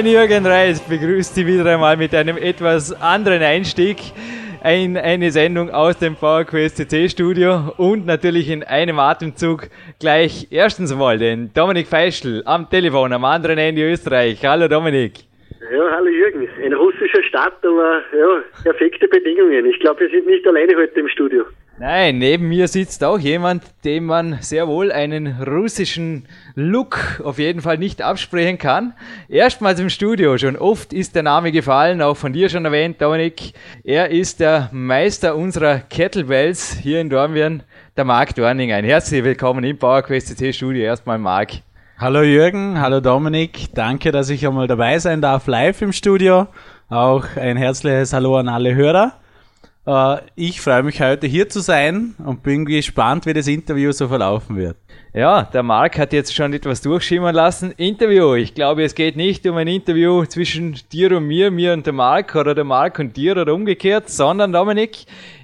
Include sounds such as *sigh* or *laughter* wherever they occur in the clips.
ein, Jürgen Reis begrüßt Sie wieder einmal mit einem etwas anderen Einstieg in eine Sendung aus dem PowerQuest CC Studio und natürlich in einem Atemzug gleich erstens mal den Dominik Feischl am Telefon am anderen Ende Österreich. Hallo Dominik. Ja, hallo Jürgen. Ein russischer Stadt, aber ja, perfekte Bedingungen. Ich glaube, wir sind nicht alleine heute im Studio. Nein, neben mir sitzt auch jemand, dem man sehr wohl einen russischen Look auf jeden Fall nicht absprechen kann. Erstmals im Studio, schon oft ist der Name gefallen, auch von dir schon erwähnt, Dominik. Er ist der Meister unserer Kettlebells hier in Dornbirn, der Marc Dorning. Ein herzlich willkommen im PowerQuest CT Studio. Erstmal Marc. Hallo Jürgen, hallo Dominik. Danke, dass ich einmal dabei sein darf, live im Studio. Auch ein herzliches Hallo an alle Hörer. Äh, ich freue mich heute hier zu sein und bin gespannt, wie das Interview so verlaufen wird. Ja, der Marc hat jetzt schon etwas durchschimmern lassen. Interview. Ich glaube, es geht nicht um ein Interview zwischen dir und mir, mir und der Marc oder der Marc und dir oder umgekehrt, sondern Dominik,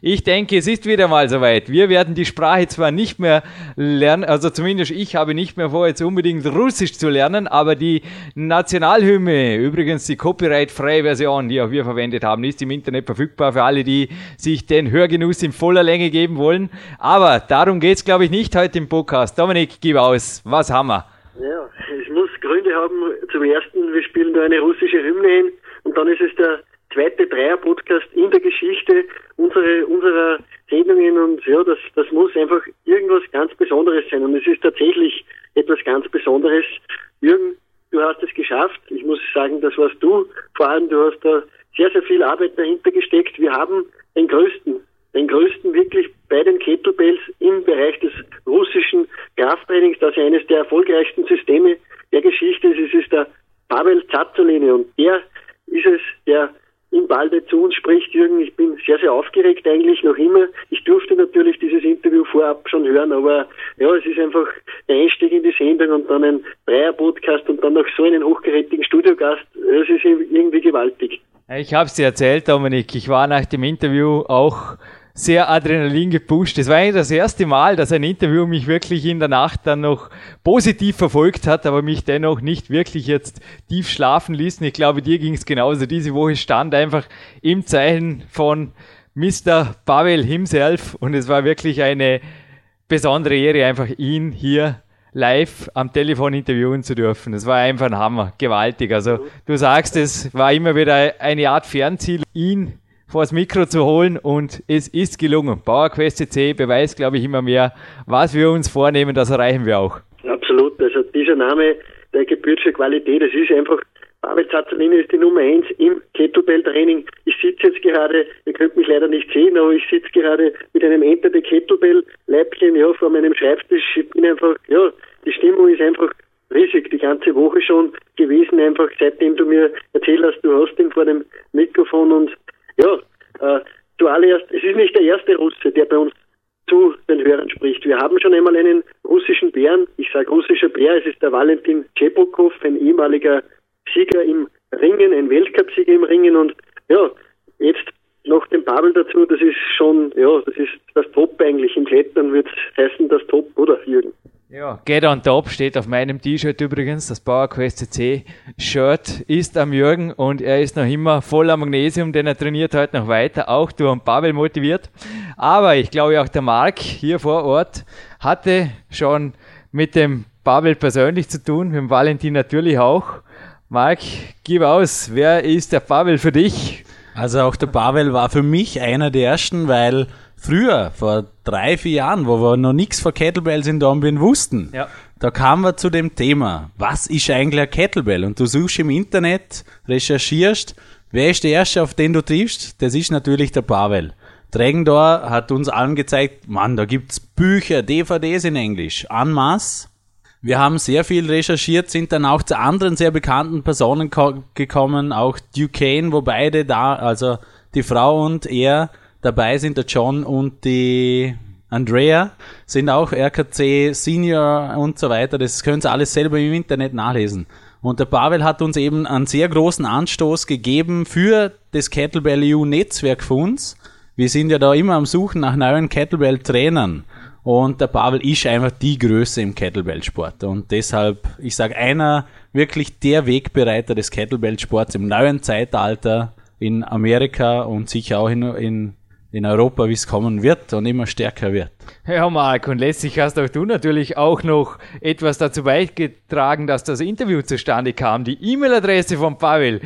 ich denke, es ist wieder mal soweit. Wir werden die Sprache zwar nicht mehr lernen, also zumindest ich habe nicht mehr vor, jetzt unbedingt Russisch zu lernen, aber die Nationalhymne, übrigens die copyright-freie Version, die auch wir verwendet haben, ist im Internet verfügbar für alle, die sich den Hörgenuss in voller Länge geben wollen. Aber darum geht's, glaube ich, nicht heute im Podcast. Dominik, gib aus. Was haben wir? Ja, es muss Gründe haben. Zum ersten, wir spielen da eine russische Hymne hin und dann ist es der zweite Dreier-Podcast in der Geschichte unsere, unserer Sendungen und ja, das, das muss einfach irgendwas ganz Besonderes sein und es ist tatsächlich etwas ganz Besonderes. Jürgen, du hast es geschafft. Ich muss sagen, das warst du. Vor allem, du hast da sehr, sehr viel Arbeit dahinter gesteckt. Wir haben den größten, den größten wirklich bei den Kettlebells im Bereich des russischen Krafttrainings, das ja eines der erfolgreichsten Systeme der Geschichte ist. Es ist der Pavel Zazzolini und der ist es, der im Balde zu uns spricht. Jürgen, ich bin sehr, sehr aufgeregt eigentlich noch immer. Ich durfte natürlich dieses Interview vorab schon hören, aber ja, es ist einfach der Einstieg in die Sendung und dann ein Dreier-Podcast und dann noch so einen hochgerätigen Studiogast. Es ist irgendwie gewaltig. Ich habe es dir erzählt, Dominik. Ich war nach dem Interview auch sehr Adrenalin gepusht. Es war eigentlich das erste Mal, dass ein Interview mich wirklich in der Nacht dann noch positiv verfolgt hat, aber mich dennoch nicht wirklich jetzt tief schlafen ließ. ich glaube, dir ging es genauso. Diese Woche stand einfach im Zeichen von Mr. Pavel himself und es war wirklich eine besondere Ehre, einfach ihn hier live am Telefon interviewen zu dürfen. Das war einfach ein Hammer, gewaltig. Also du sagst, es war immer wieder eine Art Fernziel, ihn vor das Mikro zu holen und es ist gelungen. PowerQuest CC beweist, glaube ich, immer mehr, was wir uns vornehmen, das erreichen wir auch. Absolut, also dieser Name, der gebührt für Qualität, das ist einfach David Zazzolini ist die Nummer eins im Kettlebell-Training. Ich sitze jetzt gerade, ihr könnt mich leider nicht sehen, aber ich sitze gerade mit einem Enter the Kettlebell-Leibchen ja, vor meinem Schreibtisch. Ich bin einfach, ja, die Stimmung ist einfach riesig, die ganze Woche schon gewesen, einfach seitdem du mir erzählt hast, du hast ihn vor dem Mikrofon und ja, äh, zuallererst, es ist nicht der erste Russe, der bei uns zu den Hörern spricht. Wir haben schon einmal einen russischen Bären, ich sage russischer Bär, es ist der Valentin Chepokov, ein ehemaliger Sieger im Ringen, ein Weltcupsieger im Ringen und ja, jetzt noch den Pavel dazu, das ist schon, ja, das ist das Top eigentlich. Im Klettern wird es heißen das Top, oder Jürgen? Ja, Get on Top steht auf meinem T-Shirt übrigens. Das PowerQuest CC Shirt ist am Jürgen und er ist noch immer voller Magnesium, denn er trainiert heute noch weiter, auch durch Pavel motiviert. Aber ich glaube auch der Marc hier vor Ort hatte schon mit dem Pavel persönlich zu tun, mit dem Valentin natürlich auch. Marc, gib aus, wer ist der Pavel für dich? Also auch der Pavel war für mich einer der ersten, weil früher, vor drei, vier Jahren, wo wir noch nichts von Kettlebells in Dornbirn wussten, ja. da kamen wir zu dem Thema, was ist eigentlich ein Kettlebell? Und du suchst im Internet, recherchierst, wer ist der Erste, auf den du triffst? Das ist natürlich der Pavel. Drägendor hat uns allen gezeigt, Mann, da gibt's Bücher, DVDs in Englisch, en masse. Wir haben sehr viel recherchiert, sind dann auch zu anderen sehr bekannten Personen gekommen, auch Duquesne, wo beide da, also die Frau und er dabei sind, der John und die Andrea, sind auch RKC Senior und so weiter. Das können Sie alles selber im Internet nachlesen. Und der Pavel hat uns eben einen sehr großen Anstoß gegeben für das Kettlebell EU Netzwerk für uns. Wir sind ja da immer am Suchen nach neuen Kettlebell-Trainern. Und der Pavel ist einfach die Größe im Kettlebell-Sport. Und deshalb, ich sage, einer wirklich der Wegbereiter des Kettlebell-Sports im neuen Zeitalter in Amerika und sicher auch in, in, in Europa, wie es kommen wird und immer stärker wird. Ja, Marc, und letztlich hast auch du natürlich auch noch etwas dazu beigetragen, dass das Interview zustande kam. Die E-Mail-Adresse von Pavel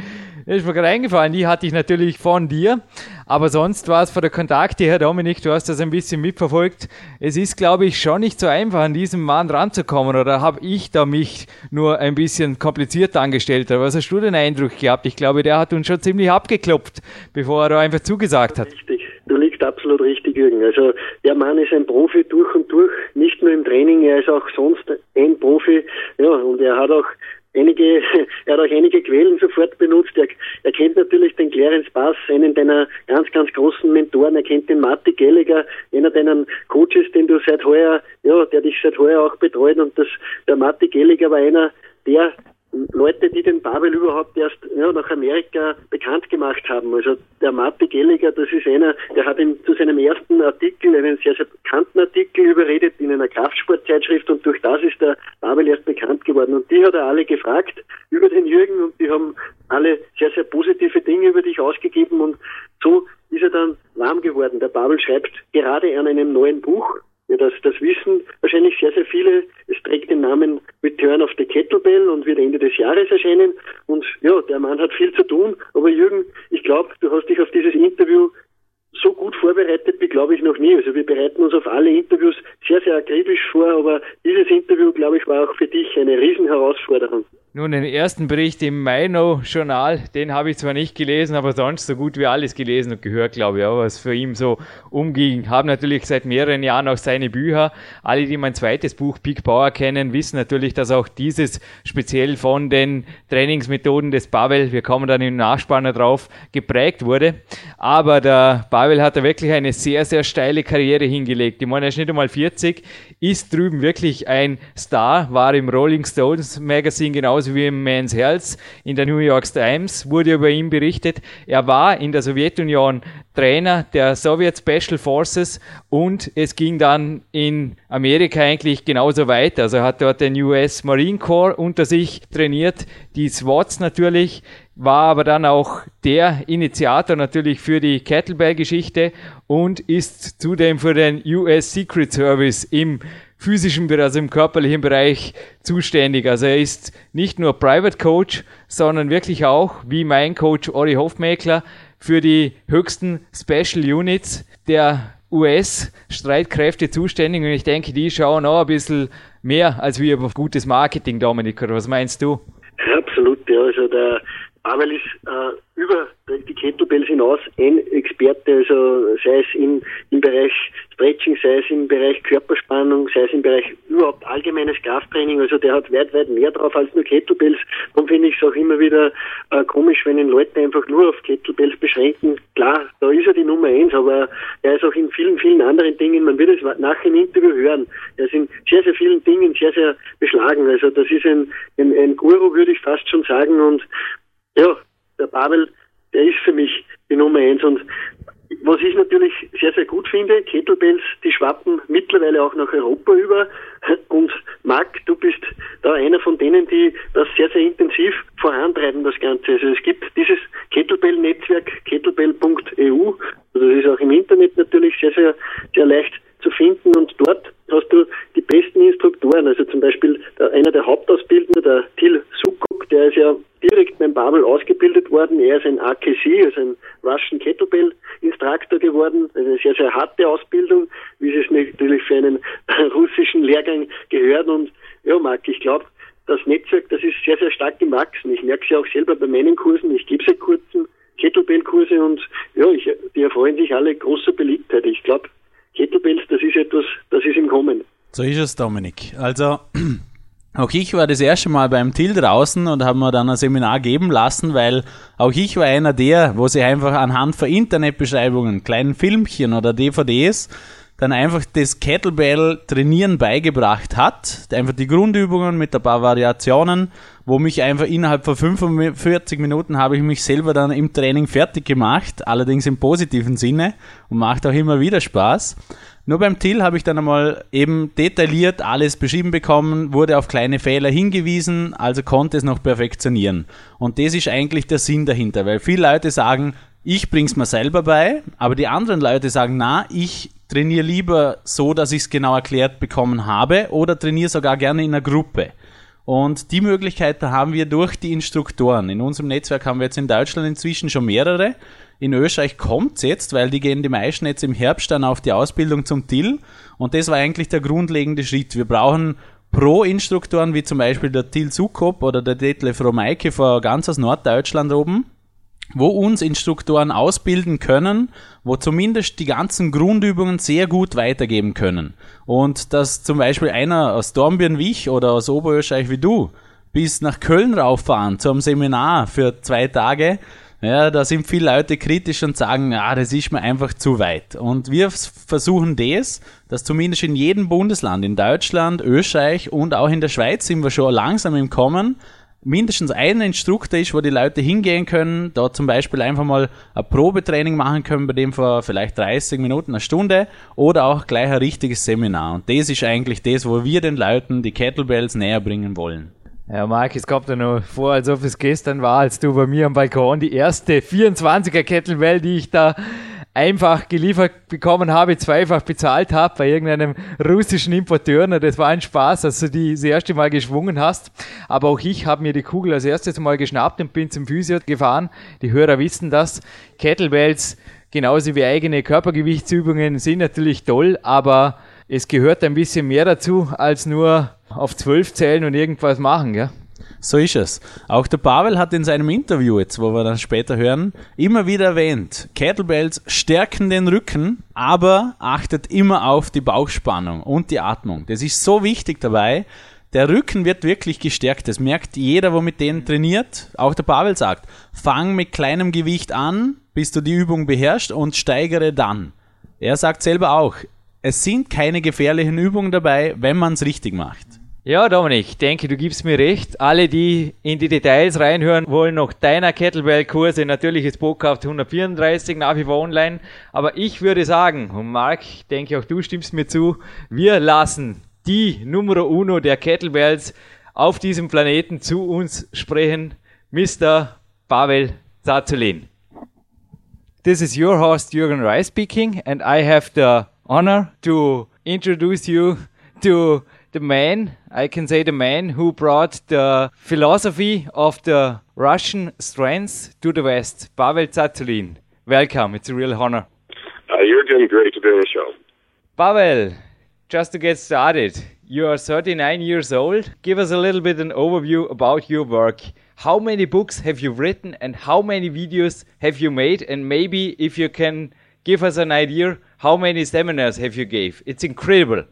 das ist mir gerade eingefallen, die hatte ich natürlich von dir. Aber sonst war es von der Kontakte her, Dominik, du hast das ein bisschen mitverfolgt. Es ist, glaube ich, schon nicht so einfach, an diesem Mann ranzukommen. Oder habe ich da mich nur ein bisschen kompliziert angestellt? was hast du den Eindruck gehabt? Ich glaube, der hat uns schon ziemlich abgeklopft, bevor er da einfach zugesagt hat. Richtig. Du liegst absolut richtig, Jürgen. Also der Mann ist ein Profi durch und durch, nicht nur im Training, er ist auch sonst ein Profi. Ja, und er hat auch einige, *laughs* er hat auch einige Quellen sofort benutzt. Er, er kennt natürlich den Clarence Bass, einen deiner ganz, ganz großen Mentoren. Er kennt den Marty Gallagher, einer deiner Coaches, den du seit heuer, ja, der dich seit heuer auch betreut. Und das, der Marty Gallagher war einer der Leute, die den Babel überhaupt erst ja, nach Amerika bekannt gemacht haben. Also der Marty Gelliger, das ist einer, der hat ihn zu seinem ersten Artikel, einen sehr, sehr bekannten Artikel überredet in einer Kraftsportzeitschrift und durch das ist der Babel erst bekannt geworden. Und die hat er alle gefragt über den Jürgen und die haben alle sehr, sehr positive Dinge über dich ausgegeben und so ist er dann warm geworden. Der Babel schreibt gerade an einem neuen Buch ja, das, das wissen wahrscheinlich sehr, sehr viele. Es trägt den Namen Return of the Kettlebell und wird Ende des Jahres erscheinen. Und ja, der Mann hat viel zu tun. Aber Jürgen, ich glaube, du hast dich auf dieses Interview so gut vorbereitet wie, glaube ich, noch nie. Also wir bereiten uns auf alle Interviews sehr, sehr akribisch vor. Aber dieses Interview, glaube ich, war auch für dich eine Riesenherausforderung. Nun, den ersten Bericht im Maino-Journal, den habe ich zwar nicht gelesen, aber sonst so gut wie alles gelesen und gehört, glaube ich, was für ihn so umging. Habe natürlich seit mehreren Jahren auch seine Bücher. Alle, die mein zweites Buch Peak Power kennen, wissen natürlich, dass auch dieses speziell von den Trainingsmethoden des Pavel, wir kommen dann im Nachspanner drauf, geprägt wurde. Aber der Pavel hat da wirklich eine sehr, sehr steile Karriere hingelegt. Ich meine, er ist nicht einmal 40, ist drüben wirklich ein Star, war im Rolling Stones Magazine genau genauso wie im Men's Health in der New York Times wurde über ihn berichtet. Er war in der Sowjetunion Trainer der Soviet Special Forces und es ging dann in Amerika eigentlich genauso weiter. Also er hat dort den US Marine Corps unter sich trainiert, die SWATs natürlich, war aber dann auch der Initiator natürlich für die Kettlebell-Geschichte und ist zudem für den US Secret Service im physischen Bereich, also im körperlichen Bereich zuständig. Also er ist nicht nur Private Coach, sondern wirklich auch, wie mein Coach Ori Hofmeckler, für die höchsten Special Units der US-Streitkräfte zuständig. Und ich denke, die schauen auch ein bisschen mehr als wir auf gutes Marketing, Dominik. Oder was meinst du? Absolut, ja. Also der Pavel ist äh, über die Kettlebells hinaus ein Experte, also sei es im, im Bereich Stretching, sei es im Bereich Körperspannung, sei es im Bereich überhaupt allgemeines Krafttraining, also der hat weit, weit mehr drauf als nur Kettlebells. Darum finde ich es auch immer wieder äh, komisch, wenn ihn Leute einfach nur auf Kettlebells beschränken. Klar, da ist er die Nummer eins, aber er ist auch in vielen, vielen anderen Dingen, man wird es nach dem Interview hören, er ist in sehr, sehr vielen Dingen sehr, sehr beschlagen. Also das ist ein, ein, ein Guru, würde ich fast schon sagen und ja, der Pavel, der ist für mich die Nummer eins und was ich natürlich sehr, sehr gut finde, Kettlebells, die schwappen mittlerweile auch nach Europa über. Und Marc, du bist da einer von denen, die das sehr, sehr intensiv vorantreiben, das Ganze. Also es gibt dieses Kettlebell-Netzwerk, kettlebell.eu. Also das ist auch im Internet natürlich sehr, sehr, sehr leicht zu finden und dort hast du die besten Instruktoren. Also zum Beispiel einer der Hauptausbildner, der Till Sukuk, der ist ja direkt beim Babel ausgebildet worden. Er ist ein AKC, also ein Russian Kettlebell Instruktor geworden. Eine sehr, sehr harte Ausbildung, wie es natürlich für einen *laughs* russischen Lehrgang gehört. Und ja, Marc, ich glaube, das Netzwerk, das ist sehr, sehr stark gewachsen. Ich merke es ja auch selber bei meinen Kursen. Ich gebe seit kurzem Kettlebell-Kurse und ja, ich, die erfreuen sich alle großer Beliebtheit. Ich glaube, Kettlebells, das ist etwas, das ist im Kommen. So ist es, Dominik. Also, *clears throat* auch ich war das erste Mal beim Till draußen und habe mir dann ein Seminar geben lassen, weil auch ich war einer der, wo sie einfach anhand von Internetbeschreibungen, kleinen Filmchen oder DVDs dann einfach das Kettlebell-Trainieren beigebracht hat. Einfach die Grundübungen mit ein paar Variationen, wo mich einfach innerhalb von 45 Minuten habe ich mich selber dann im Training fertig gemacht, allerdings im positiven Sinne und macht auch immer wieder Spaß. Nur beim Till habe ich dann einmal eben detailliert alles beschrieben bekommen, wurde auf kleine Fehler hingewiesen, also konnte es noch perfektionieren. Und das ist eigentlich der Sinn dahinter, weil viele Leute sagen, ich bring's mir selber bei, aber die anderen Leute sagen, na, ich trainiere lieber so, dass ich es genau erklärt bekommen habe oder trainiere sogar gerne in einer Gruppe. Und die Möglichkeit haben wir durch die Instruktoren. In unserem Netzwerk haben wir jetzt in Deutschland inzwischen schon mehrere. In Österreich kommt's jetzt, weil die gehen die meisten jetzt im Herbst dann auf die Ausbildung zum TIL. Und das war eigentlich der grundlegende Schritt. Wir brauchen Pro-Instruktoren, wie zum Beispiel der Till Sukop oder der Detlef Romeike von ganz aus Norddeutschland oben, wo uns Instruktoren ausbilden können, wo zumindest die ganzen Grundübungen sehr gut weitergeben können. Und dass zum Beispiel einer aus Dornbirn wie ich oder aus Oberösterreich wie du bis nach Köln rauffahren zu einem Seminar für zwei Tage, ja, da sind viele Leute kritisch und sagen, ja, das ist mir einfach zu weit. Und wir versuchen das, dass zumindest in jedem Bundesland, in Deutschland, Österreich und auch in der Schweiz sind wir schon langsam im Kommen, mindestens ein Instruktor ist, wo die Leute hingehen können, da zum Beispiel einfach mal ein Probetraining machen können, bei dem vor vielleicht 30 Minuten, eine Stunde oder auch gleich ein richtiges Seminar. Und das ist eigentlich das, wo wir den Leuten die Kettlebells näher bringen wollen. Ja, Marc, es kommt ja noch vor, als ob es gestern war, als du bei mir am Balkon die erste 24er Kettlebell, die ich da einfach geliefert bekommen habe, zweifach bezahlt habe bei irgendeinem russischen Importeur. Na, das war ein Spaß, als du die das erste Mal geschwungen hast. Aber auch ich habe mir die Kugel als erstes Mal geschnappt und bin zum Physio gefahren. Die Hörer wissen das. Kettlebells, genauso wie eigene Körpergewichtsübungen, sind natürlich toll, aber es gehört ein bisschen mehr dazu, als nur auf zwölf zählen und irgendwas machen, gell? So ist es. Auch der Pavel hat in seinem Interview jetzt, wo wir dann später hören, immer wieder erwähnt, Kettlebells stärken den Rücken, aber achtet immer auf die Bauchspannung und die Atmung. Das ist so wichtig dabei. Der Rücken wird wirklich gestärkt. Das merkt jeder, wo mit denen trainiert. Auch der Pavel sagt, fang mit kleinem Gewicht an, bis du die Übung beherrschst und steigere dann. Er sagt selber auch, es sind keine gefährlichen Übungen dabei, wenn man es richtig macht. Ja, Dominik, ich denke, du gibst mir recht. Alle, die in die Details reinhören wollen, noch deiner Kettlebell-Kurse, natürlich ist Podcast 134 nach wie vor online. Aber ich würde sagen, und Marc, ich denke auch du stimmst mir zu, wir lassen die Numero Uno der Kettlebells auf diesem Planeten zu uns sprechen, Mr. Pavel Zazulin. This is your host Jürgen Reis speaking and I have the honor to introduce you to the man, I can say the man who brought the philosophy of the Russian strengths to the West, Pavel Tsatsouline. Welcome, it's a real honor. Uh, you're doing great to be on the show. Pavel, just to get started, you are 39 years old. Give us a little bit an overview about your work. How many books have you written and how many videos have you made? And maybe if you can give us an idea, how many seminars have you gave? It's incredible.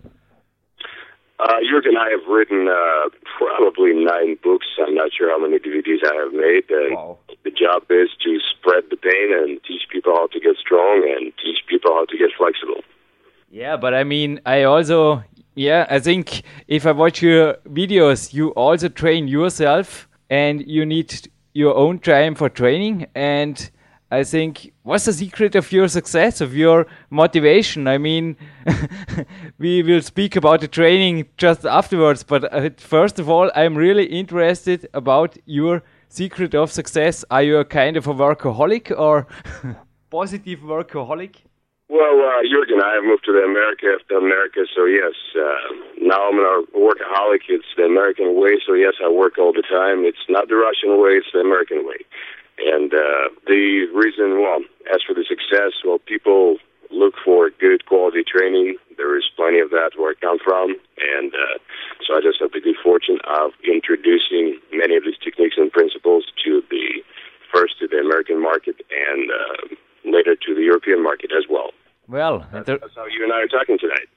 Uh, Jürgen, I have written uh, probably nine books. I'm not sure how many DVDs I have made. And wow. The job is to spread the pain and teach people how to get strong and teach people how to get flexible. Yeah, but I mean, I also, yeah, I think if I watch your videos, you also train yourself and you need your own time for training. And I think, what's the secret of your success, of your motivation? I mean, *laughs* we will speak about the training just afterwards, but uh, first of all, I'm really interested about your secret of success. Are you a kind of a workaholic or *laughs* positive workaholic? Well, uh, Jurgen, I have moved to the America, to America, so yes. Uh, now I'm a workaholic. It's the American way, so yes, I work all the time. It's not the Russian way; it's the American way. And uh, the reason, well, as for the success, well, people look for good quality training. There is plenty of that where I come from, and uh, so I just have the good fortune of introducing many of these techniques and principles to the first to the American market and uh, later to the European market as well. Well, that's, that's how you and I are talking tonight.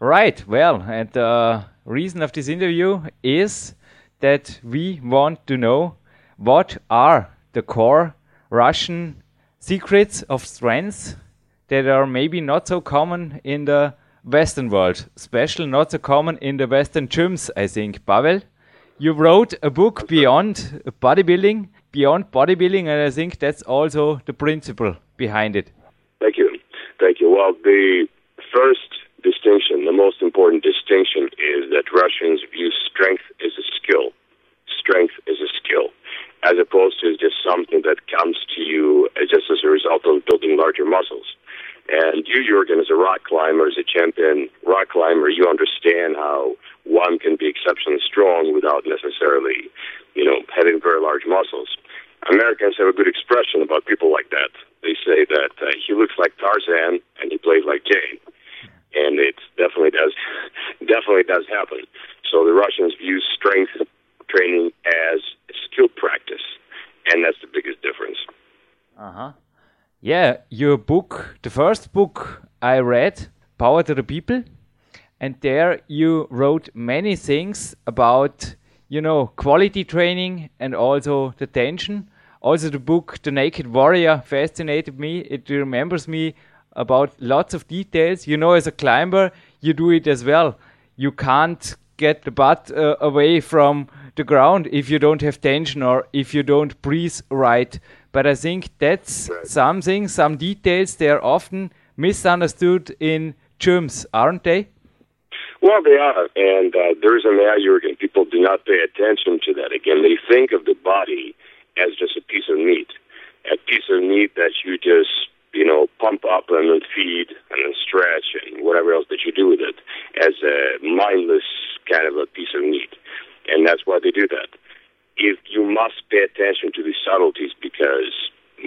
Right. Well, and the uh, reason of this interview is that we want to know what are the core Russian secrets of strength that are maybe not so common in the Western world, especially not so common in the Western gyms, I think. Pavel, you wrote a book beyond bodybuilding, beyond bodybuilding, and I think that's also the principle behind it. Thank you. Thank you. Well, the first distinction, the most important distinction, is that Russians view strength as a skill. Strength is a skill as opposed to just something that comes to you just as a result of building larger muscles. And you, Jurgen, as a rock climber, as a champion rock climber, you understand how one can be exceptionally strong without necessarily, you know, having very large muscles. Americans have a good expression about people like that. They say that uh, he looks like Tarzan and he plays like Jane, and it definitely does, definitely does happen. So the Russians view strength training as skill practice, and that's the biggest difference. Uh huh. Yeah, your book, the first book I read, Power to the People, and there you wrote many things about, you know, quality training and also the tension. Also, the book The Naked Warrior fascinated me. It remembers me about lots of details. You know, as a climber, you do it as well. You can't get the butt uh, away from the ground if you don't have tension or if you don't breathe right. But I think that's right. something, some details, they're often misunderstood in terms, aren't they? Well, they are, and uh, there's an Jurgen. People do not pay attention to that. Again, they think of the body as just a piece of meat, a piece of meat that you just, you know, pump up and then feed and then stretch and whatever else that you do with it as a mindless kind of a piece of meat and that's why they do that. If you must pay attention to these subtleties because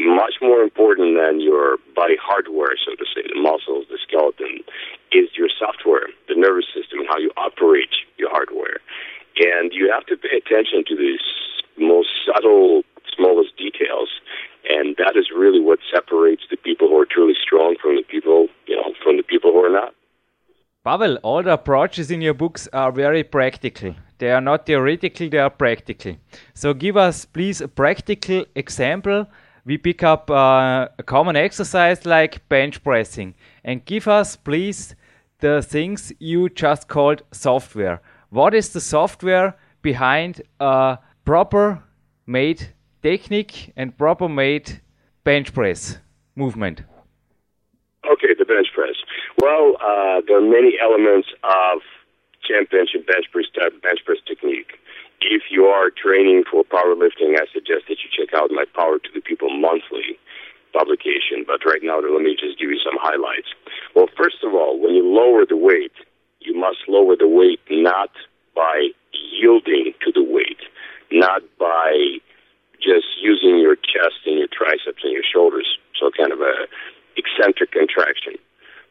much more important than your body hardware, so to say, the muscles, the skeleton, is your software, the nervous system, and how you operate your hardware. And you have to pay attention to these most subtle, smallest details. And that is really what separates the people who are truly strong from the people, you know, from the people who are not. Pavel, all the approaches in your books are very practical. They are not theoretical, they are practical. So give us, please, a practical example. We pick up uh, a common exercise like bench pressing and give us, please, the things you just called software. What is the software behind a proper made technique and proper made bench press movement? Okay, the bench press. Well, uh, there are many elements of championship bench press type bench press technique. If you are training for powerlifting, I suggest that you check out my Power to the People monthly publication. But right now, let me just give you some highlights. Well, first of all, when you lower the weight, you must lower the weight not by yielding to the weight, not by just using your chest and your triceps and your shoulders, so kind of a eccentric contraction.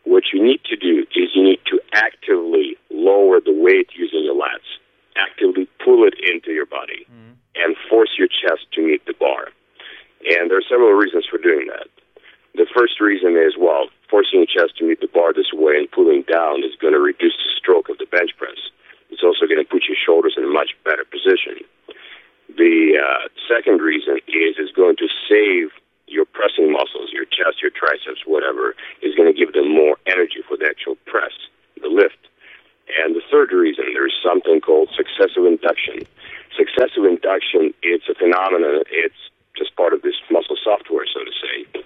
What you need to do is you need to actively lower the weight using your lats, actively pull it into your body, mm-hmm. and force your chest to meet the bar. And there are several reasons for doing that. The first reason is, well, forcing your chest to meet the bar this way and pulling down is going to reduce the stroke of the bench press. It's also going to put your shoulders in a much better position. The uh, second reason is it's going to save your pressing muscles, your chest, your triceps, whatever, is going to give them more energy for the actual press, the lift. And the third reason, there's something called successive induction. Successive induction, it's a phenomenon, it's just part of this muscle software, so to say,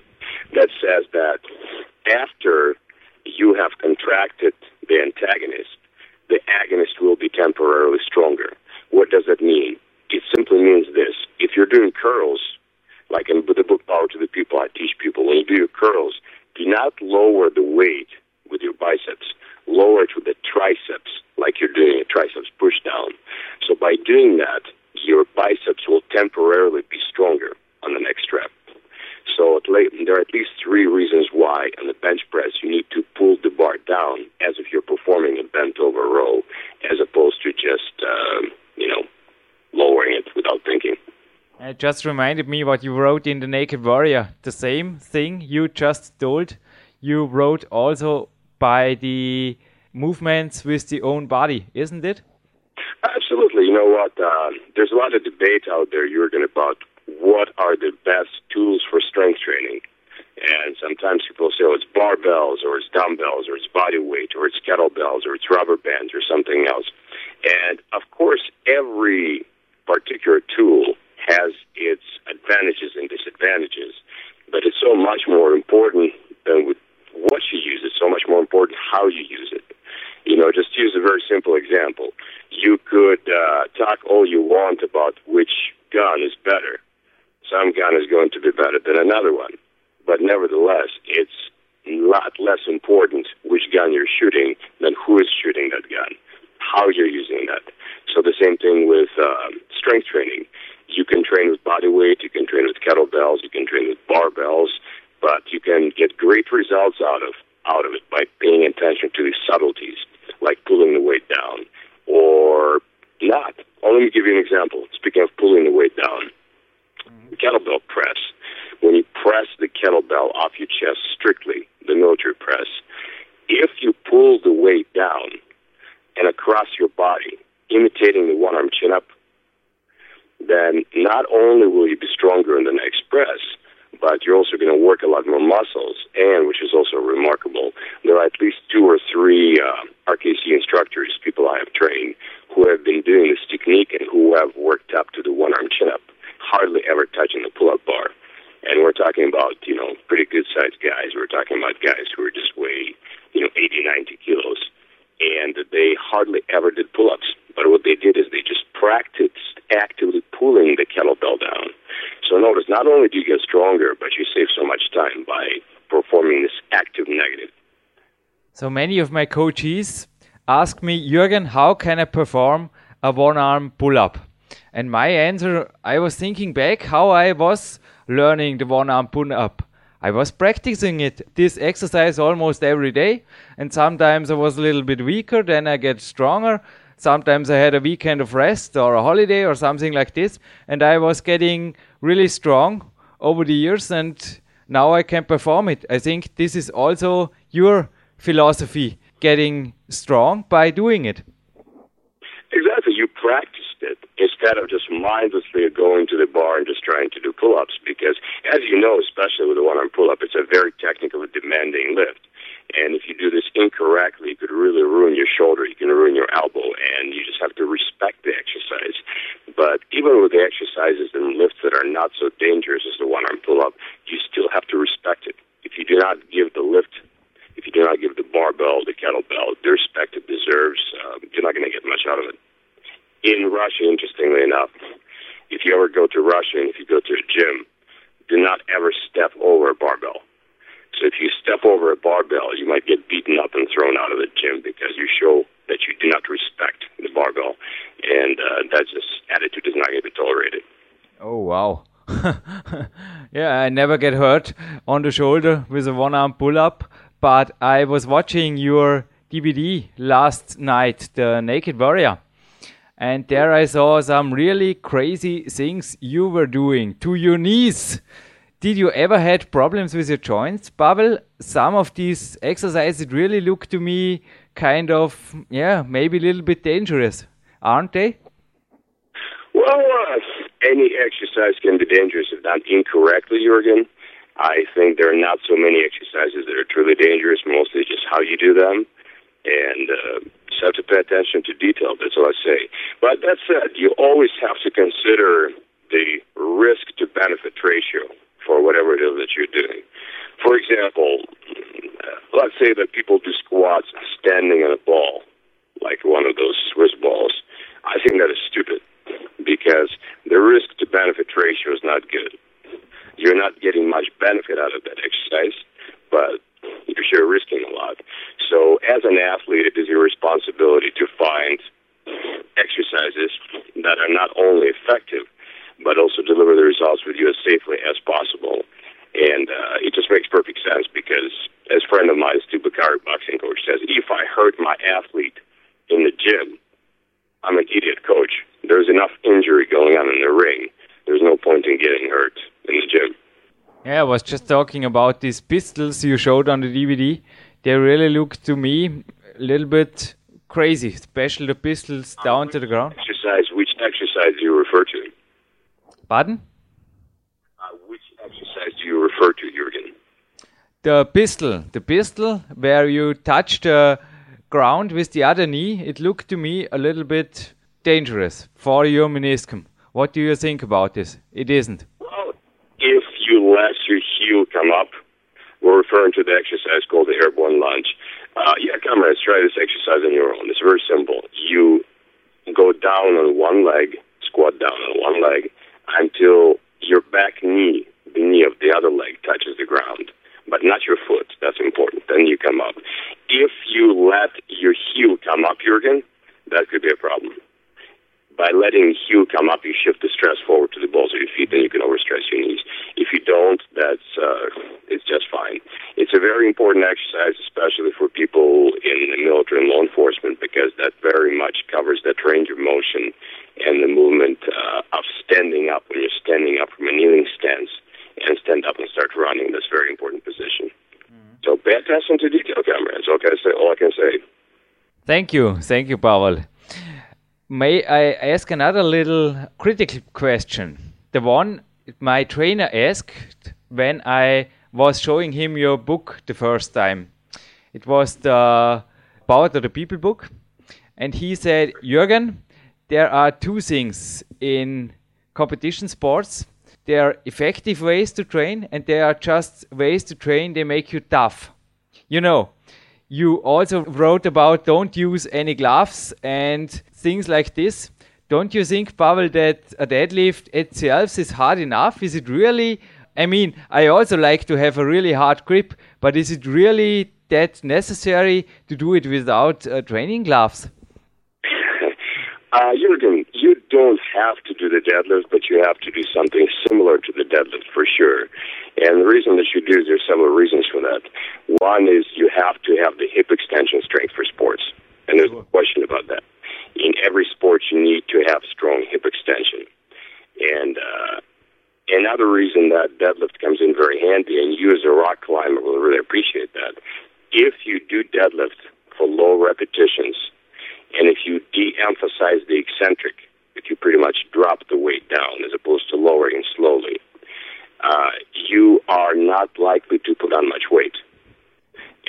that says that after you have contracted the antagonist, the agonist will be temporarily stronger. What does that mean? It simply means this. If you're doing curls like in the book Power to the People, I teach people, when you do your curls, do not lower the weight with your biceps. Lower it with the triceps, like you're doing a triceps push down. So by doing that, your biceps will temporarily be stronger on the next rep. So there are at least three reasons why on the bench press you need to pull the bar down as if you're performing a bent over row, as opposed to just um, you know lowering it without thinking. It just reminded me what you wrote in the Naked Warrior. The same thing you just told. You wrote also by the movements with the own body, isn't it? Absolutely. You know what? Uh, there's a lot of debate out there, Jurgen, about what are the best tools for strength training. And sometimes people say, oh, it's barbells, or it's dumbbells, or it's body weight, or it's kettlebells, or it's rubber bands, or something else. And of course, every particular tool has its advantages and disadvantages, but it's so much more important than with what you use. It's so much more important how you use it. You know, just use a very simple example. You could uh, talk all you want about which gun is better, some gun is going to be better than another one. But nevertheless, it's a lot less important which gun you're shooting than who is shooting that gun, how you're using that. So the same thing with uh, strength training. You can train with body weight, you can train with kettlebells, you can train with barbells, but you can get great results out of out of it by paying attention to the subtleties, like pulling the weight down or not. Oh, let me give you an example. Speaking of pulling the weight down, kettlebell press, when you press the kettlebell off your chest strictly, the military press, if you pull the weight down and across your body, imitating the one arm chin up, then not only will you be stronger in the next press, but you're also going to work a lot more muscles. And which is also remarkable, there are at least two or three uh, RKC instructors, people I have trained, who have been doing this technique and who have worked up to the one arm chin up hardly ever touching the pull-up bar. And we're talking about, you know, pretty good-sized guys. We're talking about guys who are just weigh, you know, 80, 90 kilos. And they hardly ever did pull-ups. But what they did is they just practiced actively pulling the kettlebell down. So notice, not only do you get stronger, but you save so much time by performing this active negative. So many of my coaches ask me, Jürgen, how can I perform a one arm pull up? And my answer, I was thinking back how I was learning the one arm pull up. I was practicing it, this exercise almost every day. And sometimes I was a little bit weaker, then I get stronger. Sometimes I had a weekend of rest or a holiday or something like this. And I was getting really strong over the years. And now I can perform it. I think this is also your philosophy, getting strong by doing it. Exactly. You practiced it instead of just mindlessly going to the bar and just trying to do pull-ups because as you know especially with the one arm pull-up it's a very technically demanding lift and if you do this incorrectly you could really ruin your shoulder you can ruin your elbow and you just have to respect the exercise. But even with the exercises and lifts that are not so dangerous as the one arm pull-up you still have to respect it. If you do not give the lift if you do not give the barbell the kettlebell the respect it deserves um, you're not going to get much out of it. In Russia, interestingly enough, if you ever go to Russia and if you go to a gym, do not ever step over a barbell. So if you step over a barbell, you might get beaten up and thrown out of the gym because you show that you do not respect the barbell, and uh, that just attitude is not going to be tolerated. Oh wow! *laughs* yeah, I never get hurt on the shoulder with a one-arm pull-up, but I was watching your DVD last night, the Naked Warrior and there I saw some really crazy things you were doing to your knees. Did you ever had problems with your joints, Pavel? Some of these exercises really look to me kind of, yeah, maybe a little bit dangerous, aren't they? Well, uh, any exercise can be dangerous if done incorrectly, Jurgen. I think there are not so many exercises that are truly dangerous, mostly just how you do them. And uh, just have to pay attention to detail. That's all I say. But that said, you always have to consider the risk to benefit ratio for whatever it is that you're doing. For example, let's say that people do squats standing on a ball, like one of those Swiss balls. I think that is stupid because the risk to benefit ratio is not good. You're not getting much benefit out of that exercise, but you're sure risking a lot. So, as an athlete, it is your responsibility to find exercises that are not only effective but also deliver the results with you as safely as possible. And uh, it just makes perfect sense because, as a friend of mine, Stu Baccari, boxing coach, says, if I hurt my athlete in the gym, I'm an idiot coach. There's enough injury going on in the ring. There's no point in getting hurt in the gym. Yeah, I was just talking about these pistols you showed on the DVD. They really look to me a little bit crazy, especially the pistols down to the ground. Exercise. Which exercise do you refer to? Pardon? Uh, which exercise do you refer to, Jurgen? The pistol. The pistol where you touch the ground with the other knee. It looked to me a little bit dangerous for your meniscum. What do you think about this? It isn't. Well, if you let your heel come up, we're referring to the exercise called the airborne lunge. Uh, yeah, comrades, try this exercise on your own. It's very simple. You go down on one leg, squat down on one leg, until your back knee, the knee of the other leg, touches the ground, but not your foot. That's important. Then you come up. If you let your heel come up, Jurgen, that could be a problem. By letting heel come up, you shift the stress forward to the balls of your feet, then you can overstress your knees. If you don't, that's uh, it's just fine. It's a very important exercise, especially for people in the military and law enforcement, because that very much covers that range of motion and the movement uh, of standing up when you're standing up from a kneeling stance and stand up and start running. That's very important position. Mm-hmm. So pay attention to detail, comrades. All, I say, all I can say. Thank you. Thank you, Pavel. May I ask another little critical question? The one my trainer asked when I was showing him your book the first time. It was the Power to the People book. And he said, Jürgen, there are two things in competition sports. There are effective ways to train, and there are just ways to train, they make you tough. You know, you also wrote about don't use any gloves and things like this. Don't you think, Pavel, that a deadlift itself is hard enough? Is it really? I mean, I also like to have a really hard grip, but is it really that necessary to do it without uh, training gloves? *laughs* Uh, Jurgen, you don't have to do the deadlift, but you have to do something similar to the deadlift for sure. And the reason that you do there's several reasons for that. One is you have to have the hip extension strength for sports, and there's no question about that. In every sport, you need to have strong hip extension. And uh, another reason that deadlift comes in very handy, and you as a rock climber will really appreciate that. If you do deadlift for low repetitions, and if you de-emphasize the eccentric, if you pretty much drop the weight down as opposed to lowering slowly, uh, you are not likely to put on much weight.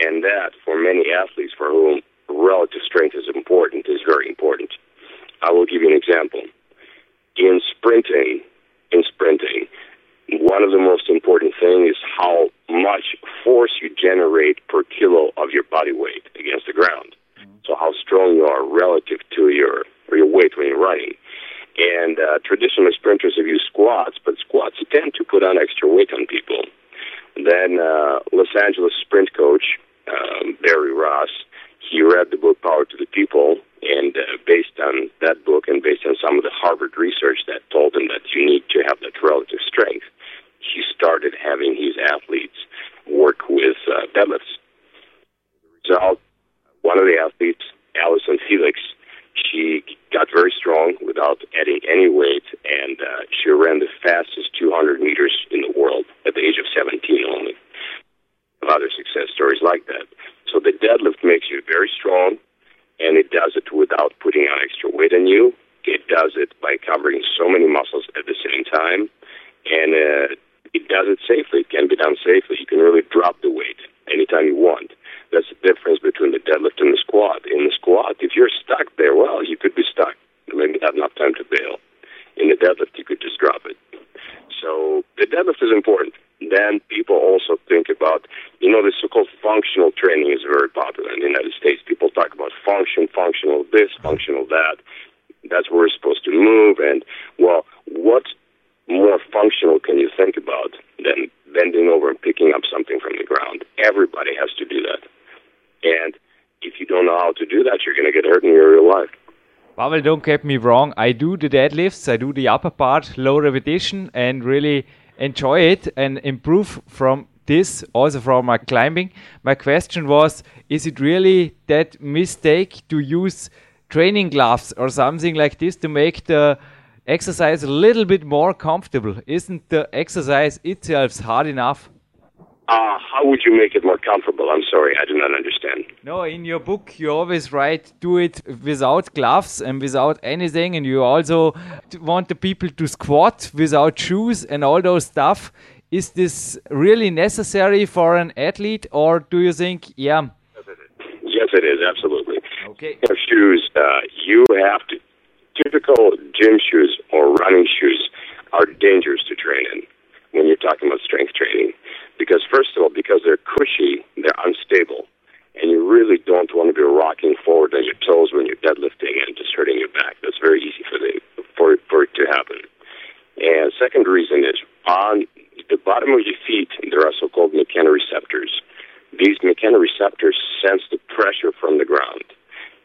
And that, for many athletes for whom relative strength is important, is very important. I will give you an example. In sprinting, in sprinting, one of the most important things is how much force you generate per kilo of your body weight against the ground. So how strong you are relative to your or your weight when you're running. And uh, traditionally, sprinters have used squats, but squats tend to put on extra weight on people. Then uh, Los Angeles sprint coach um, Barry Ross, he read the book Power to the People, and uh, based on that book and based on some of the Harvard research that told him that you need to have that relative strength, he started having his athletes work with uh, deadlifts. Result one of the athletes, Allison Felix, she got very strong without adding any weight, and uh, she ran the fastest 200 meters in the world at the age of 17 only. Other success stories like that. So the deadlift makes you very strong, and it does it without putting on extra weight on you. It does it by covering so many muscles at the same time, and uh, it does it safely. It can be done safely. You can really drop the weight anytime you want. That's the difference between the deadlift and the squat. In the squat, if you're stuck there, well, you could be stuck. Maybe not enough time to bail. In the deadlift, you could just drop it. So the deadlift is important. Then people also think about, you know, the so-called functional training is very popular in the United States. People talk about function, functional this, functional that. That's where we're supposed to move. And well, what more functional can you think about than bending over and picking up something from the ground? Everybody has to do that. And if you don't know how to do that, you're going to get hurt in your real life. Pavel, don't get me wrong. I do the deadlifts, I do the upper part, low repetition, and really enjoy it and improve from this, also from my climbing. My question was Is it really that mistake to use training gloves or something like this to make the exercise a little bit more comfortable? Isn't the exercise itself hard enough? How would you make it more comfortable? I'm sorry, I do not understand. No, in your book, you always write do it without gloves and without anything, and you also want the people to squat without shoes and all those stuff. Is this really necessary for an athlete, or do you think, yeah? Yes, it is, absolutely. Okay. Have shoes, uh, you have to, typical gym shoes or running shoes are dangerous to train in when you're talking about strength training. Because, first of all, because they're cushy, they're unstable. And you really don't want to be rocking forward on your toes when you're deadlifting and just hurting your back. That's very easy for, the, for, for it to happen. And second reason is on the bottom of your feet, there are so called mechanoreceptors. These mechanoreceptors sense the pressure from the ground.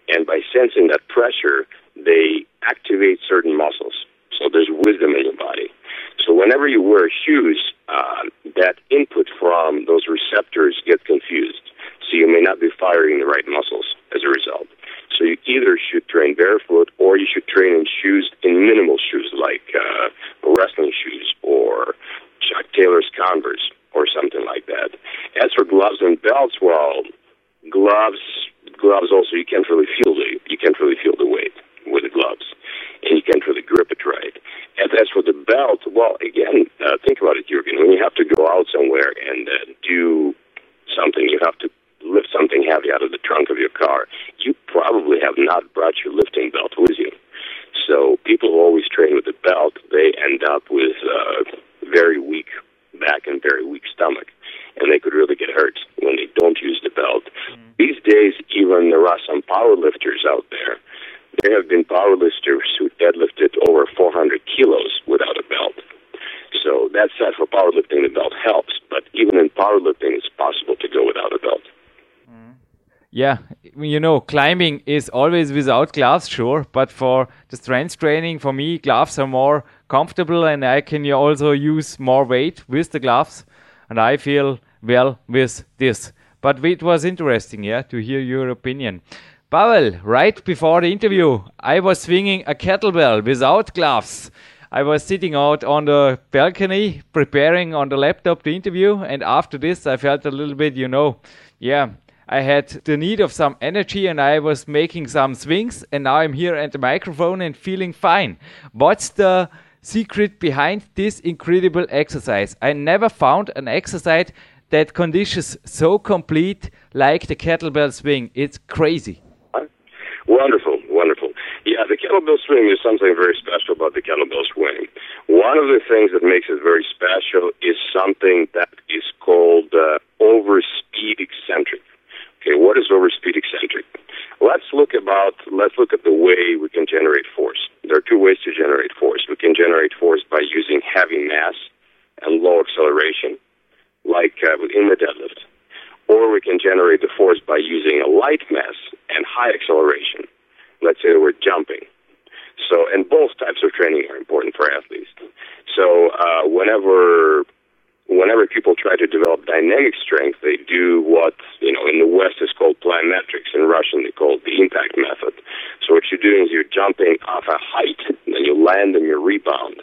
And by sensing that pressure, they activate certain muscles. So there's wisdom in your body. So whenever you wear shoes, uh, that input from those receptors gets confused. So you may not be firing the right muscles as a result. So you either should train barefoot or you should train in shoes, in minimal shoes like uh, wrestling shoes or Chuck Taylor's Converse or something like that. As for gloves and belts, well, gloves, gloves also you can't really feel the you can't really feel the weight with the gloves, and you can't really grip it right. And as for the belt, well, again, uh, think about it, Jurgen. When you have to go out somewhere and uh, do something, you have to lift something heavy out of the trunk of your car. You probably have not brought your lifting belt with you. So people who always train with a belt, they end up with uh, very weak back and very weak stomach, and they could really get hurt when they don't use the belt. Mm. These days, even there are some power lifters out there there have been powerlifters who deadlifted over 400 kilos without a belt. So that said, for powerlifting, the belt helps, but even in powerlifting, it's possible to go without a belt. Mm-hmm. Yeah, you know, climbing is always without gloves, sure, but for the strength training, for me, gloves are more comfortable and I can also use more weight with the gloves, and I feel well with this. But it was interesting, yeah, to hear your opinion. Pavel, right before the interview, I was swinging a kettlebell without gloves. I was sitting out on the balcony preparing on the laptop the interview, and after this, I felt a little bit, you know, yeah, I had the need of some energy and I was making some swings, and now I'm here at the microphone and feeling fine. What's the secret behind this incredible exercise? I never found an exercise that conditions so complete like the kettlebell swing. It's crazy. Wonderful, wonderful. Yeah, the kettlebell swing is something very special about the kettlebell swing. One of the things that makes it very special is something that is called uh, overspeed eccentric. Okay, what is overspeed eccentric? Let's look about let's look at the way we can generate force. There are two ways to generate force. We can generate force by using heavy mass and low acceleration, like uh, in the deadlift or we can generate the force by using a light mass and high acceleration. Let's say we're jumping. So, and both types of training are important for athletes. So, uh, whenever whenever people try to develop dynamic strength, they do what you know in the West is called plyometrics. In Russian, they call it the impact method. So, what you're doing is you're jumping off a height, then you land and you rebound.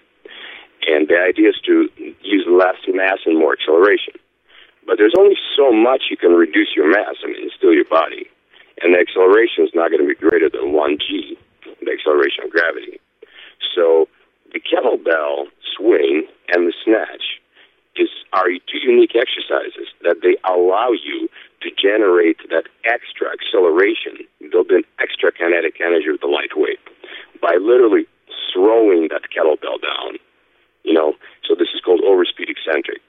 And the idea is to use less mass and more acceleration. But there's only so much you can reduce your mass. I mean, it's still your body. And the acceleration is not going to be greater than 1g, the acceleration of gravity. So the kettlebell swing and the snatch is are two unique exercises that they allow you to generate that extra acceleration, build an extra kinetic energy with the light weight by literally throwing that kettlebell down. You know, so this is called overspeed eccentric.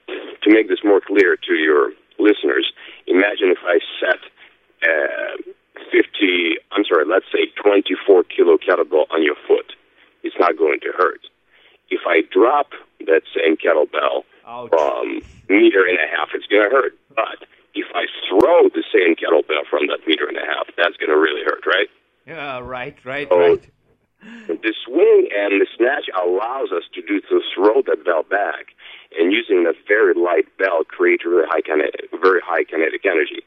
To make this more clear to your listeners, imagine if I set uh, 50, I'm sorry, let's say 24 kilo kettlebell on your foot. It's not going to hurt. If I drop that same kettlebell Ouch. from meter and a half, it's going to hurt. But if I throw the same kettlebell from that meter and a half, that's going to really hurt, right? Yeah, right, right, Oh. right. The swing and the snatch allows us to do to throw that bell back, and using that very light bell create really high kinetic, very high kinetic energy.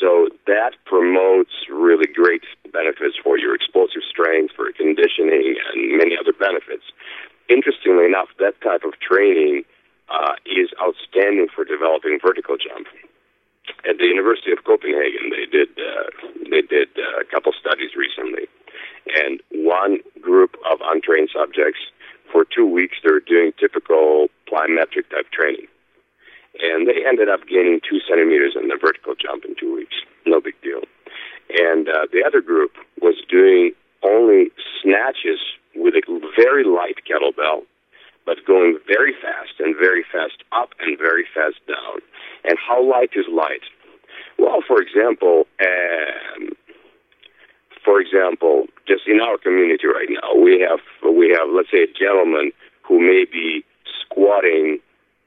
So that promotes really great benefits for your explosive strength, for conditioning, and many other benefits. Interestingly enough, that type of training uh, is outstanding for developing vertical jump. At the University of Copenhagen, they did uh, they did uh, a couple studies recently, and one group of untrained subjects for two weeks they were doing typical plyometric type training, and they ended up gaining two centimeters in the vertical jump in two weeks. No big deal. And uh, the other group was doing only snatches with a very light kettlebell, but going very fast and very fast up and very fast down. And how light is light? Well, for example, um, for example, just in our community right now, we have we have let's say a gentleman who may be squatting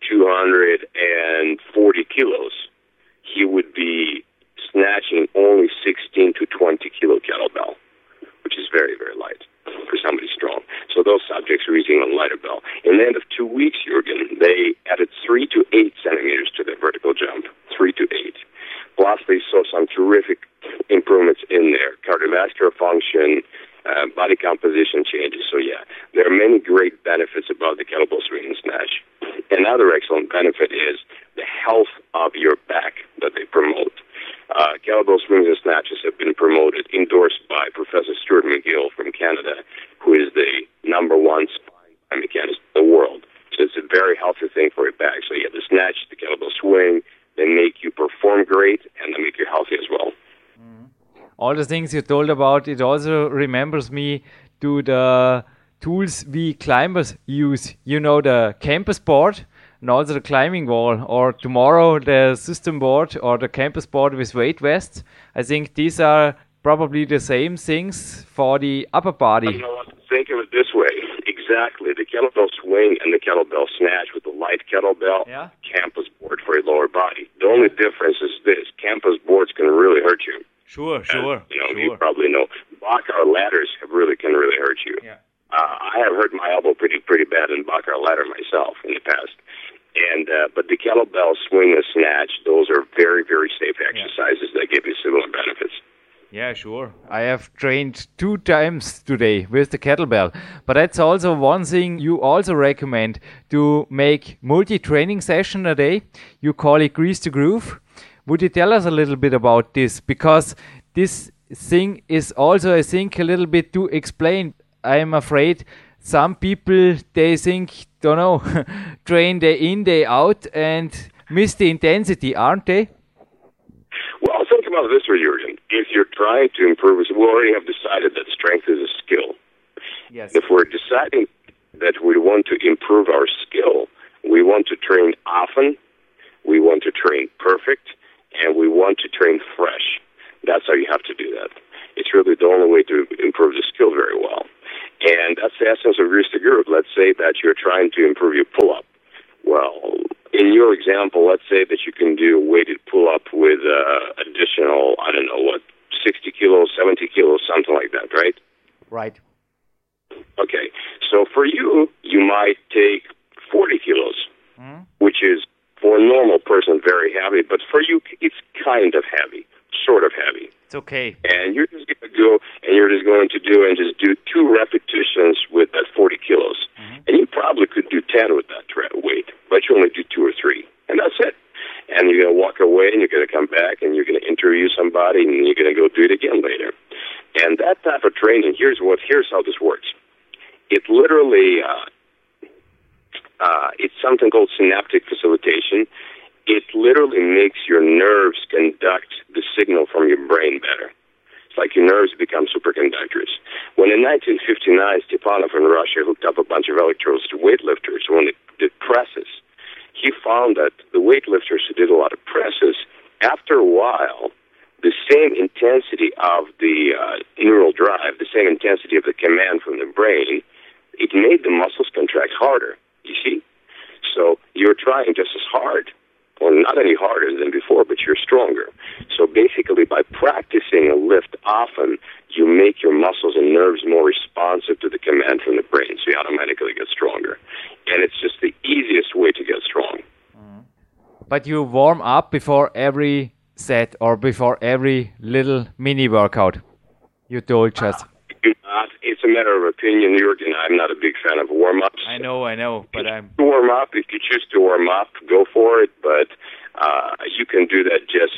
240 kilos. He would be snatching only 16 to 20 kilo kettlebell, which is very very light for somebody strong. So those subjects were using a lighter bell. In the end of two weeks, Jurgen, they added three to eight centimeters to their vertical jump, three to eight. Plus, they saw some terrific improvements in their cardiovascular function, uh, body composition changes. So, yeah, there are many great benefits about swing and snatch. Another excellent benefit is the health of your back that they promote. Uh, kettlebell swings and snatches have been promoted, endorsed by Professor Stuart McGill from Canada, who is the number one spine biomechanist in the world. So it's a very healthy thing for your back. So you have the snatch, the kettlebell swing, they make you perform great and they make you healthy as well. all the things you told about, it also remembers me to the tools we climbers use. You know, the campus board and also the climbing wall, or tomorrow the system board or the campus board with weight vests. I think these are probably the same things for the upper You body. know what? Think of it this way. Exactly. The kettlebell swing and the kettlebell snatch with the light kettlebell, Yeah. campus board for your lower body. The only difference is this. Campus boards can really hurt you. Sure, As, you know, you probably know. Bachar ladders have really can really hurt you. Yeah. Uh, I have hurt my elbow pretty pretty bad in Bachar ladder myself in the past. And uh, but the kettlebell swing and snatch, those are very very safe exercises that give you similar benefits. Yeah, sure. I have trained two times today with the kettlebell. But that's also one thing you also recommend to make multi training session a day. You call it Grease the Groove. Would you tell us a little bit about this? Because this thing is also, I think, a little bit to explain. I'm afraid some people they think, don't know, *laughs* train day in, day out and miss the intensity, aren't they? Well, think about it this way, Jurgen. If you're trying to improve, we already have decided that strength is a skill. Yes. If we're deciding that we want to improve our skill, we want to train often, we want to train perfect, and we want to train fresh. That's how you have to do that. It's really the only way to improve the skill very well. And that's the essence of Grease Group. Let's say that you're trying to improve your pull up. Well, in your example, let's say that you can do a weighted pull up with uh, additional, I don't know what, 60 kilos, 70 kilos, something like that, right? Right. Okay. So for you, you might take 40 kilos, which is for a normal person very heavy, but for you, it's kind of heavy, sort of heavy. It's okay. And you're just going to go and you're just going to do and just do two repetitions with that 40 kilos. And you probably could do 10 with that weight, but you only do two or three. And that's it. And you're going to walk away and you're going to come back and you're going to interview somebody and you're going to go do it again later. And that type of training, here's what, here's how this works. It literally, uh, uh, it's something called synaptic facilitation. It literally makes your nerves conduct the signal from your brain better. It's like your nerves become superconductors. When in 1959, Stepanov in Russia hooked up a bunch of electrodes to weightlifters when they did presses, he found that the weightlifters who did a lot of presses, after a while, the same intensity of the uh, neural drive, the same intensity of the command from the brain, it made the muscles contract harder. You see? So you're trying just as hard, or not any harder than before, but you're stronger. So basically, by practicing a lift often, you make your muscles and nerves more responsive to the command from the brain, so you automatically get stronger. And it's just the easiest way to get strong. Mm-hmm. But you warm up before every set or before every little mini workout. You told us. Not. It's a matter of opinion, Jurgen. I'm not a big fan of warm ups. I know, I know, but I'm. warm up. If you choose to warm up, go for it. But uh, you can do that just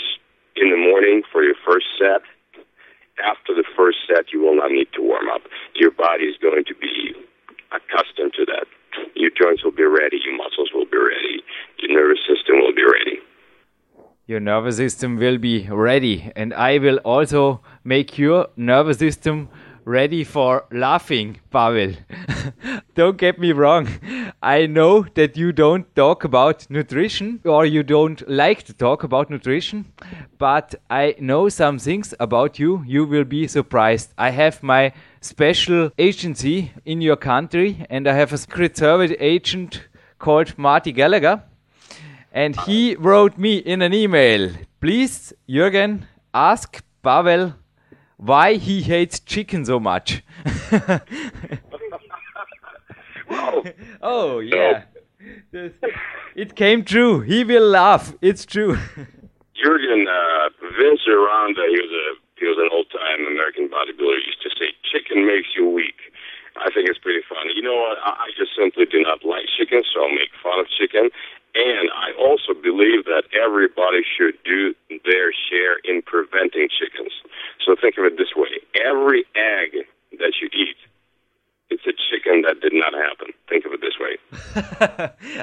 in the morning for your first set. After the first set, you will not need to warm up. Your body is going to be accustomed to that. Your joints will be ready. Your muscles will be ready. Your nervous system will be ready. Your nervous system will be ready, and I will also make your nervous system ready for laughing, Pavel. *laughs* don't get me wrong. I know that you don't talk about nutrition or you don't like to talk about nutrition, but I know some things about you. You will be surprised. I have my special agency in your country and I have a secret service agent called Marty Gallagher. And he wrote me in an email, please, Jürgen, ask Pavel why he hates chicken so much. *laughs* oh yeah, this, it came true. He will laugh. It's true. Jurgen uh, Vince Gironda, he was a he was an old time American bodybuilder. Used to say, "Chicken makes you weak." I think it's pretty funny. You know what? I just simply do not like chicken, so I'll make fun of chicken. And I also believe that everybody should do their share in preventing chickens. So think of it this way every egg that you eat, it's a chicken that did not happen. Think of it this way.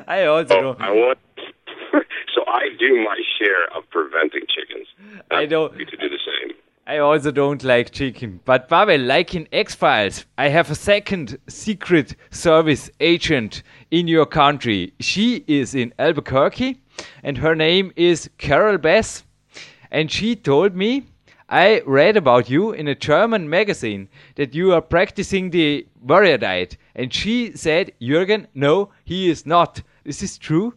*laughs* I also so. I want. *laughs* so I do my share of preventing chickens. I don't. To do the same. I also don't like chicken. But Pavel, like in X Files, I have a second secret service agent in your country. She is in Albuquerque and her name is Carol Bass. And she told me, I read about you in a German magazine that you are practicing the warrior diet. And she said, Jürgen, no, he is not. Is this true?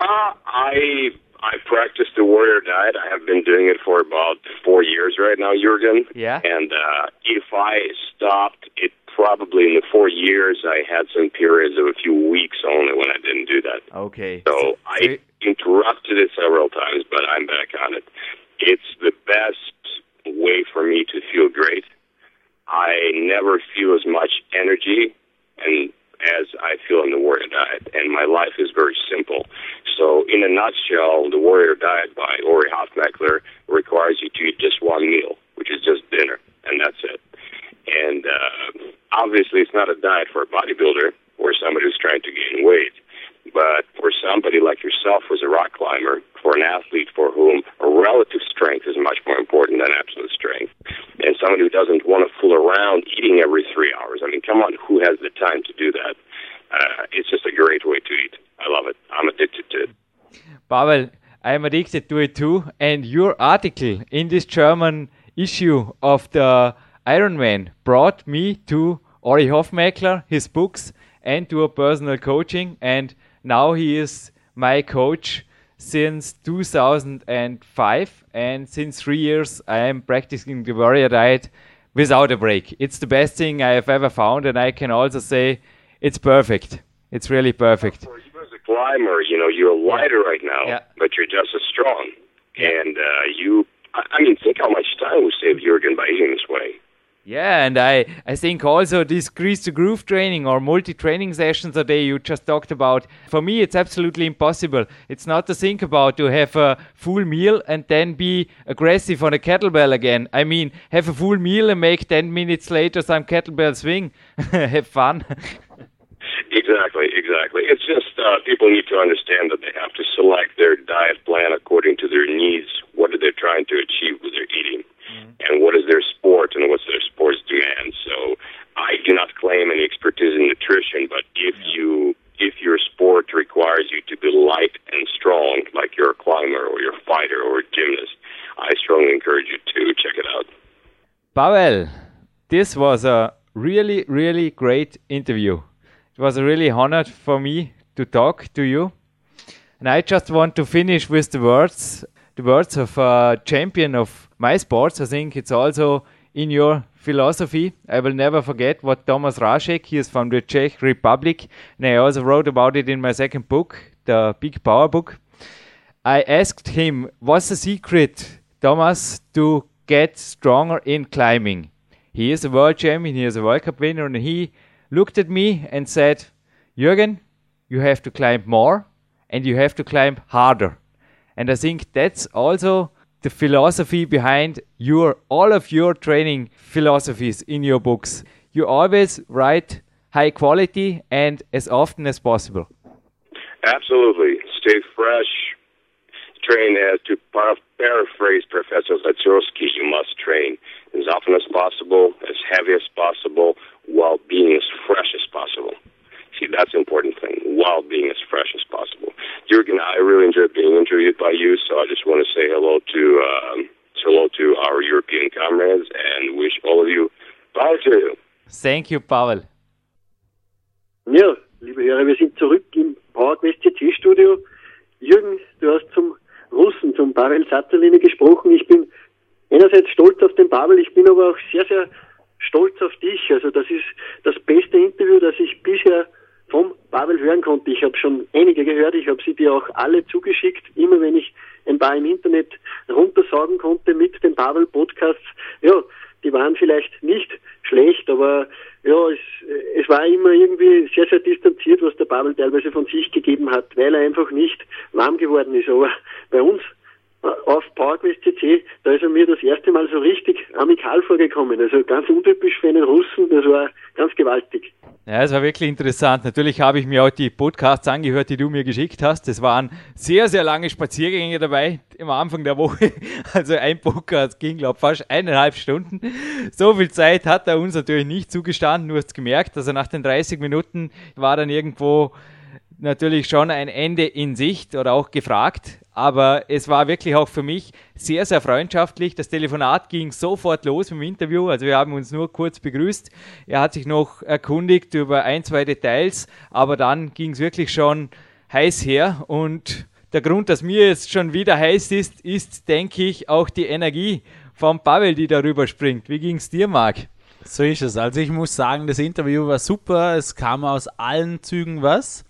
Uh, I I practice the warrior diet. I have been doing it for about four years right now, Jurgen. Yeah. And uh, if I stopped, it probably in the four years I had some periods of a few weeks only when I didn't do that. Okay. So I interrupted it several times, but I'm back on it. It's the best way for me to feel great. I never feel as much energy and as I feel in the warrior diet, and my life is very simple. So, in a nutshell, the warrior diet by Ori Hofmeckler requires you to eat just one meal, which is just dinner, and that's it. And uh, obviously, it's not a diet for a bodybuilder or somebody who's trying to gain weight. But for somebody like yourself who's a rock climber, for an athlete for whom relative strength is much more important than absolute strength, and someone who doesn't want to fool around eating every three hours. I mean, come on, who has the time to do that? Uh, it's just a great way to eat. I love it. I'm addicted to it. Pavel, I'm addicted to it too. And your article in this German issue of the Ironman brought me to Ori Hofmeckler, his books, and to a personal coaching. And now he is my coach since 2005. And since three years, I am practicing the warrior diet without a break. It's the best thing I have ever found. And I can also say it's perfect. It's really perfect. You as a climber, you know, you're lighter right now, Yeah. but you're just as strong. And uh, you, I I mean, think how much time we save Jurgen by eating this way. Yeah, and I, I think also this grease to groove training or multi training sessions a day you just talked about. For me, it's absolutely impossible. It's not to think about to have a full meal and then be aggressive on a kettlebell again. I mean, have a full meal and make 10 minutes later some kettlebell swing. *laughs* have fun. Exactly, exactly. It's just uh, people need to understand that they have to select their diet plan according to their needs. What are they trying to achieve with their eating, Mm-hmm. and what is their sport, and what's their sport's demand. So, I do not claim any expertise in nutrition, but if you if your sport requires you to be light and strong, like you're a climber or you're a fighter or a gymnast, I strongly encourage you to check it out. Pavel, this was a really, really great interview. It was a really honored for me to talk to you. And I just want to finish with the words, the words of a champion of my sports. I think it's also in your philosophy. I will never forget what Thomas Mrázek, he is from the Czech Republic, and I also wrote about it in my second book, the Big Power book. I asked him, what's the secret, Thomas, to get stronger in climbing? He is a world champion, he is a World Cup winner, and he looked at me and said, Jürgen, you have to climb more and you have to climb harder. And I think that's also the philosophy behind your all of your training philosophies in your books. You always write high quality and as often as possible. Absolutely. Stay fresh. Train as to paraphrase Professor Zatsiorsky, you must train as often as possible, as heavy as possible, while being as fresh as possible. That's the important thing, while being as fresh as possible. Jurgen, I really enjoyed being interviewed by you, so I just want to say hello to um, hello to our European comrades and wish all of you bye to you. Thank you, Pavel. Ja, liebe Hörer, wir sind zurück im PowerQuest CC Studio. Jürgen, du hast zum Russen, zum Pavel Satterlini gesprochen. Ich bin einerseits stolz auf den Pavel, ich bin aber auch sehr, sehr stolz auf dich. Also das ist das beste Interview, das ich bisher vom Pavel hören konnte. Ich habe schon einige gehört, ich habe sie dir auch alle zugeschickt, immer wenn ich ein paar im Internet runtersaugen konnte mit den Pavel Podcasts. Ja, die waren vielleicht nicht schlecht, aber ja, es, es war immer irgendwie sehr, sehr distanziert, was der Pavel teilweise von sich gegeben hat, weil er einfach nicht warm geworden ist. Aber bei uns auf PowerQuest da ist er mir das erste Mal so richtig amikal vorgekommen. Also ganz untypisch für einen Russen, das war ganz gewaltig. Ja, es war wirklich interessant. Natürlich habe ich mir auch die Podcasts angehört, die du mir geschickt hast. Es waren sehr, sehr lange Spaziergänge dabei am Anfang der Woche. *laughs* Also ein Podcast ging, glaube ich, fast eineinhalb Stunden. So viel Zeit hat er uns natürlich nicht zugestanden. Du hast gemerkt, also nach den 30 Minuten war dann irgendwo natürlich schon ein Ende in Sicht oder auch gefragt. Aber es war wirklich auch für mich sehr, sehr freundschaftlich. Das Telefonat ging sofort los im Interview. Also wir haben uns nur kurz begrüßt. Er hat sich noch erkundigt über ein, zwei Details, aber dann ging es wirklich schon heiß her. Und der Grund, dass mir jetzt schon wieder heiß ist, ist, denke ich, auch die Energie von Pavel, die darüber springt. Wie ging es dir, Marc? So ist es. Also ich muss sagen, das Interview war super. Es kam aus allen Zügen was.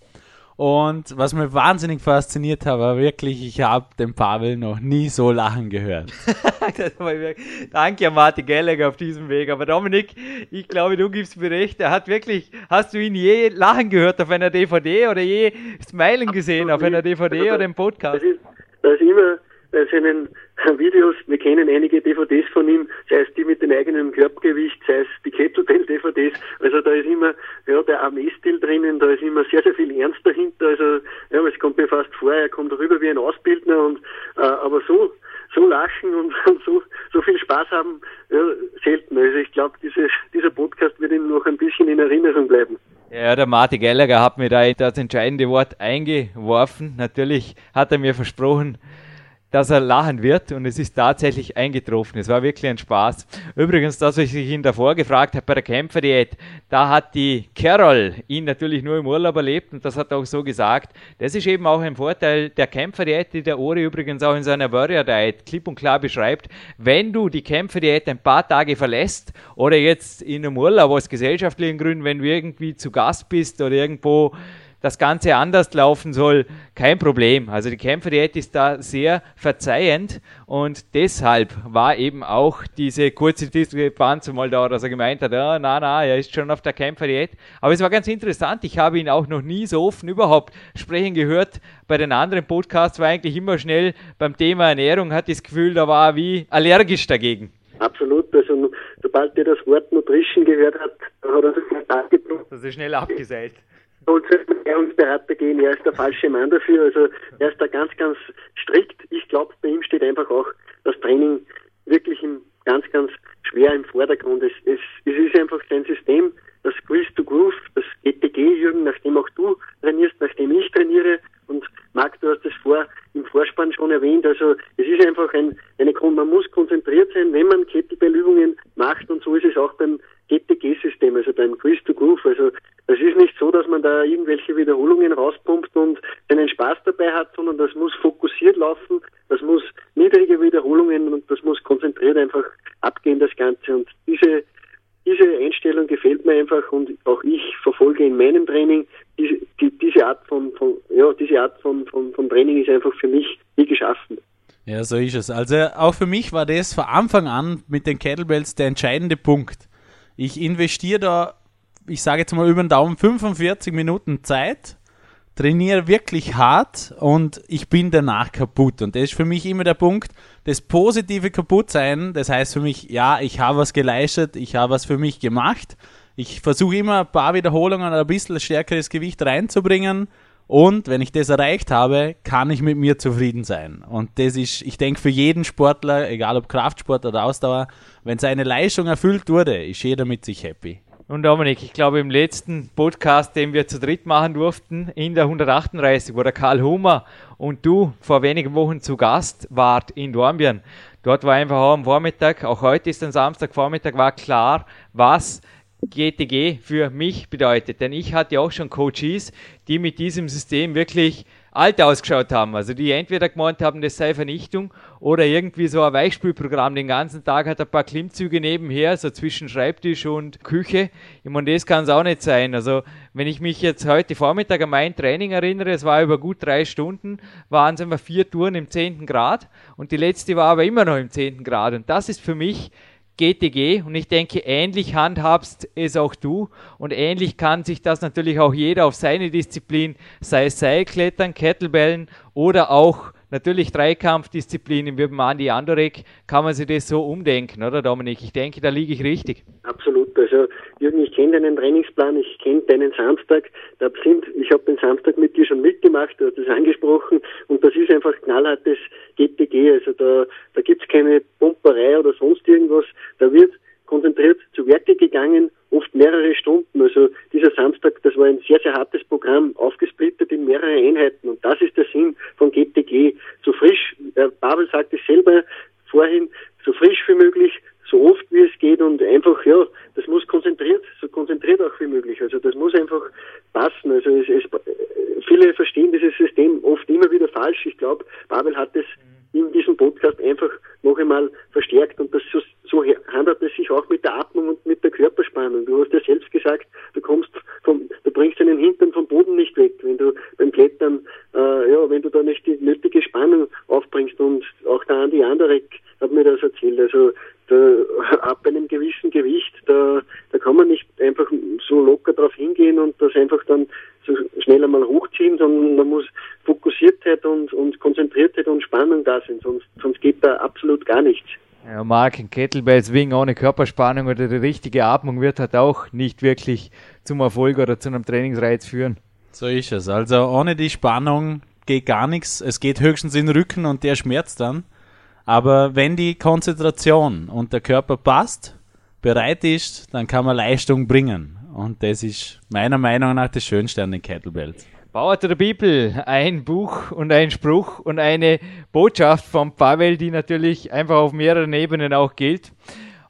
Und was mir wahnsinnig fasziniert hat, war wirklich, ich habe den Pavel noch nie so lachen gehört. *laughs* Danke an Martin Gallagher auf diesem Weg. Aber Dominik, ich glaube, du gibst mir recht. Er hat wirklich, hast du ihn je lachen gehört auf einer DVD oder je Smilen gesehen auf einer DVD also, oder im Podcast? Das ist, das ist immer bei seinen *laughs* Videos, wir kennen einige DVDs von ihm, sei es die mit dem eigenen Körpergewicht, sei es die Kettlebell-DVDs, also da ist immer ja, der Armeestil drinnen, da ist immer sehr, sehr viel Ernst dahinter, also ja, es kommt mir fast vor, er kommt rüber wie ein Ausbildner und äh, aber so so lachen und, *laughs* und, so, so viel Spaß haben, ja, selten. Also ich glaube, dieser Podcast wird ihm noch ein bisschen in Erinnerung bleiben. Ja, der Martin Gallagher hat mir da das entscheidende Wort eingeworfen. Natürlich hat er mir versprochen, dass er lachen wird und es ist tatsächlich eingetroffen. Es war wirklich ein Spaß. Übrigens, das, was ich ihn davor gefragt habe bei der Kämpferdiät, da hat die Carol ihn natürlich nur im Urlaub erlebt und das hat er auch so gesagt. Das ist eben auch ein Vorteil der Kämpferdiät, die der Ori übrigens auch in seiner Warrior Diet klipp und klar beschreibt. Wenn du die Kämpferdiät ein paar Tage verlässt oder jetzt in einem Urlaub aus gesellschaftlichen Gründen, wenn du irgendwie zu Gast bist oder irgendwo das Ganze anders laufen soll, kein Problem. Also die Kämpferdiät ist da sehr verzeihend und deshalb war eben auch diese kurze Diskrepanz mal da, dass er gemeint hat, ja, na, na, er ist schon auf der Kämpferdiät. Aber es war ganz interessant, ich habe ihn auch noch nie so offen überhaupt sprechen gehört. Bei den anderen Podcasts war eigentlich immer schnell beim Thema Ernährung, hat das Gefühl, da war er wie allergisch dagegen. Absolut, also sobald er das Wort Nutrition gehört hat, hat er abgebrungen. Das ist schnell abgeseilt Ernährungsberater gehen, er ist der falsche Mann dafür. Also er ist da ganz, ganz strikt. Ich glaube, bei ihm steht einfach auch das Training wirklich im, ganz, ganz schwer im Vordergrund. Es, es, es ist einfach sein System, das Squeeze to Groove, das GTG, Jürgen, nachdem auch du trainierst, nachdem ich trainiere. Und Marc, du hast es vor im Vorspann schon erwähnt. Also es ist einfach ein, eine, man muss konzentriert sein, wenn man Kettlebell-Übungen macht. Und so ist es auch beim GTG-System, also beim Quiz to Groove. Also es ist nicht so, dass man da irgendwelche Wiederholungen rauspumpt und seinen Spaß dabei hat, sondern das muss fokussiert laufen, das muss niedrige Wiederholungen und das muss konzentriert einfach abgehen, das Ganze. Und diese, diese Einstellung gefällt mir einfach und auch ich verfolge in meinem Training diese, die, diese Art von, von, ja, diese Art von, von, von Training ist einfach für mich wie geschaffen. Ja, so ist es. Also auch für mich war das von Anfang an mit den Kettlebells der entscheidende Punkt. Ich investiere da, ich sage jetzt mal über den Daumen, 45 Minuten Zeit, trainiere wirklich hart und ich bin danach kaputt. Und das ist für mich immer der Punkt, das positive Kaputtsein. Das heißt für mich, ja, ich habe was geleistet, ich habe was für mich gemacht. Ich versuche immer ein paar Wiederholungen ein bisschen stärkeres Gewicht reinzubringen und wenn ich das erreicht habe, kann ich mit mir zufrieden sein. Und das ist, ich denke, für jeden Sportler, egal ob Kraftsport oder Ausdauer, wenn seine Leistung erfüllt wurde, ist jeder mit sich happy. Und Dominik, ich glaube, im letzten Podcast, den wir zu dritt machen durften, in der 138, wo der Karl Hummer und du vor wenigen Wochen zu Gast wart in Dornbirn. Dort war einfach auch am Vormittag, auch heute ist ein Samstagvormittag, war klar, was GTG für mich bedeutet. Denn ich hatte auch schon Coaches, die mit diesem System wirklich alt ausgeschaut haben. Also die entweder gemeint haben, das sei Vernichtung oder irgendwie so ein Weichspülprogramm den ganzen Tag hat ein paar Klimmzüge nebenher, so zwischen Schreibtisch und Küche. Ich meine, das kann es auch nicht sein. Also wenn ich mich jetzt heute Vormittag an mein Training erinnere, es war über gut drei Stunden, waren es immer vier Touren im 10. Grad und die letzte war aber immer noch im 10. Grad. Und das ist für mich GTG und ich denke, ähnlich handhabst es auch du und ähnlich kann sich das natürlich auch jeder auf seine Disziplin, sei es Seilklettern, Kettlebellen oder auch natürlich Dreikampfdisziplinen wie beim Andi Andorek, kann man sich das so umdenken, oder Dominik? Ich denke, da liege ich richtig. Absolut. Also Jürgen, ich kenne deinen Trainingsplan, ich kenne deinen Samstag. Da sind, ich habe den Samstag mit dir schon mitgemacht, du hast es angesprochen und das ist einfach knallhartes GTG. Also da, da gibt's keine Pumperei oder sonst irgendwas. Da wird konzentriert zu Werke gegangen, oft mehrere Stunden. Also dieser Samstag, das war ein sehr, sehr hartes Programm, aufgesplittet in mehrere Einheiten. Und das ist der Sinn von GTG. So frisch, äh, Babel sagt es selber vorhin, so frisch wie möglich, so oft wie es geht und einfach, ja, das muss konzentriert, so konzentriert auch wie möglich. Also das muss einfach passen. Also es, es, viele verstehen dieses System oft immer wieder falsch. Ich glaube, Babel hat es in diesem Podcast einfach noch einmal verstärkt und das so, so handelt es sich auch mit der Atmung und mit der Körperspannung. Du hast ja selbst gesagt, du kommst vom, du bringst deinen Hintern vom Boden nicht weg, wenn du beim Klettern, äh, ja, wenn du da nicht die nötige Spannung aufbringst und auch der Andi Anderek hat mir das erzählt. Also da, *laughs* ab einem gewissen Gewicht, da, da kann man nicht einfach so locker drauf hingehen und das einfach dann so schnell einmal hochziehen, sondern man muss Fokussiertheit und, und Konzentriertheit und Spannung da sein, sonst, sonst geht da absolut gar nichts. Ja, Mark, ein Kettlebell Swing ohne Körperspannung oder die richtige Atmung wird halt auch nicht wirklich zum Erfolg oder zu einem Trainingsreiz führen. So ist es. Also ohne die Spannung geht gar nichts. Es geht höchstens in den Rücken und der schmerzt dann. Aber wenn die Konzentration und der Körper passt, bereit ist, dann kann man Leistung bringen. Und das ist meiner Meinung nach das Schönste an den Kettlebells. Bauer der Bibel, ein Buch und ein Spruch und eine Botschaft von Pavel, die natürlich einfach auf mehreren Ebenen auch gilt.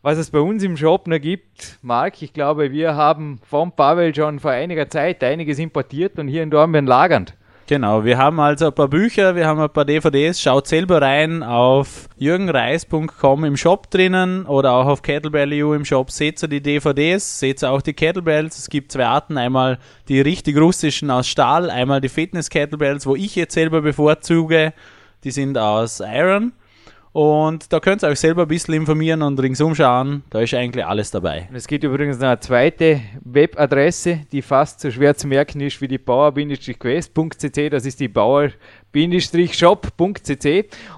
Was es bei uns im Shop noch gibt, Marc, ich glaube, wir haben von Pavel schon vor einiger Zeit einiges importiert und hier in Dornbirn lagernd. Genau, wir haben also ein paar Bücher, wir haben ein paar DVDs. Schaut selber rein auf jürgenreis.com im Shop drinnen oder auch auf Kettlebell.eu im Shop. Seht ihr die DVDs, seht ihr auch die Kettlebells. Es gibt zwei Arten, einmal die richtig russischen aus Stahl, einmal die Fitness Kettlebells, wo ich jetzt selber bevorzuge. Die sind aus Iron. Und da könnt ihr euch selber ein bisschen informieren und ringsum schauen. Da ist eigentlich alles dabei. Es gibt übrigens noch eine zweite Webadresse, die fast so schwer zu merken ist wie die bauer-quest.cc. Das ist die bauer-shop.cc.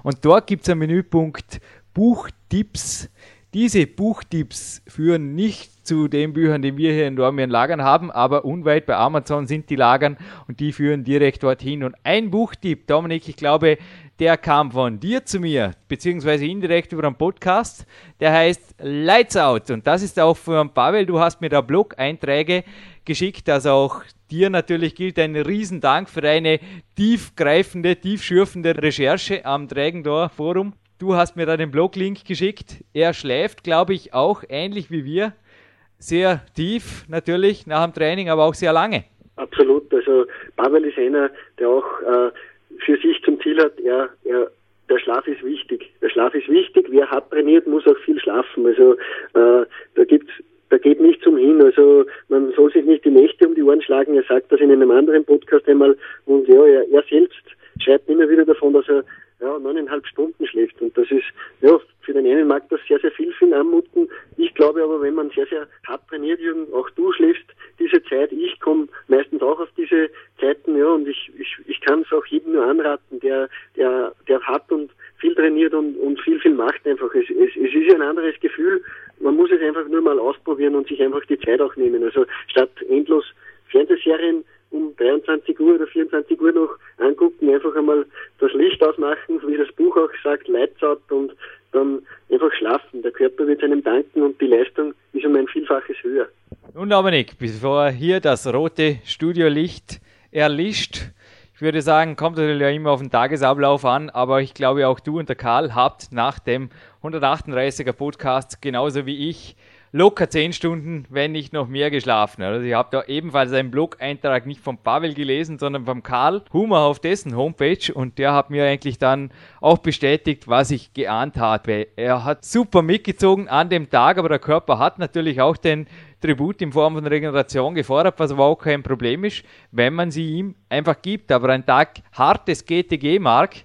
Und dort gibt es einen Menüpunkt Buchtipps. Diese Buchtipps führen nicht zu den Büchern, die wir hier in Dormien lagern haben, aber unweit bei Amazon sind die Lagern und die führen direkt dorthin. Und ein Buchtipp, Dominik, ich glaube, der kam von dir zu mir, beziehungsweise indirekt über einen Podcast, der heißt Lights Out. Und das ist auch von Pavel, du hast mir da Blog-Einträge geschickt, also auch dir natürlich gilt ein Riesendank für deine tiefgreifende, tiefschürfende Recherche am Drägendor Forum. Du hast mir da den Blog-Link geschickt. Er schläft, glaube ich, auch ähnlich wie wir. Sehr tief natürlich nach dem Training, aber auch sehr lange. Absolut. Also Pavel ist einer, der auch äh, für sich zum Ziel hat, er, er der Schlaf ist wichtig. Der Schlaf ist wichtig. Wer hart trainiert, muss auch viel schlafen. Also äh, da gibt's da geht nichts umhin. Also man soll sich nicht die Nächte um die Ohren schlagen. Er sagt das in einem anderen Podcast einmal und ja, er, er selbst schreibt immer wieder davon, dass er ja, neuneinhalb Stunden schläft. Und das ist, ja, für den einen mag das sehr, sehr viel für anmuten. Ich glaube aber, wenn man sehr, sehr hart trainiert, Jürgen, auch du schläfst diese Zeit, ich komme meistens auch auf diese Zeiten, ja, und ich, ich, ich kann es auch jedem nur anraten, der, der, der hart und viel trainiert und, und viel, viel macht einfach. Es, es, es ist ein anderes Gefühl. Man muss es einfach nur mal ausprobieren und sich einfach die Zeit auch nehmen. Also statt endlos Fernsehserien um 23 Uhr oder 24 Uhr noch angucken, einfach einmal das Licht ausmachen, wie das Buch auch sagt, out und dann einfach schlafen. Der Körper wird einem danken und die Leistung ist um ein Vielfaches höher. Nun, Dominik, bevor hier das rote Studiolicht erlischt, ich würde sagen, kommt natürlich ja immer auf den Tagesablauf an, aber ich glaube auch du und der Karl habt nach dem 138er Podcast genauso wie ich locker 10 Stunden, wenn nicht noch mehr geschlafen. Also ich habe da ebenfalls einen Blog-Eintrag nicht von Pavel gelesen, sondern vom Karl Hummer auf dessen Homepage und der hat mir eigentlich dann auch bestätigt, was ich geahnt habe. Er hat super mitgezogen an dem Tag, aber der Körper hat natürlich auch den Tribut in Form von Regeneration gefordert, was aber auch kein Problem ist, wenn man sie ihm einfach gibt. Aber ein Tag hartes GTG, Mark,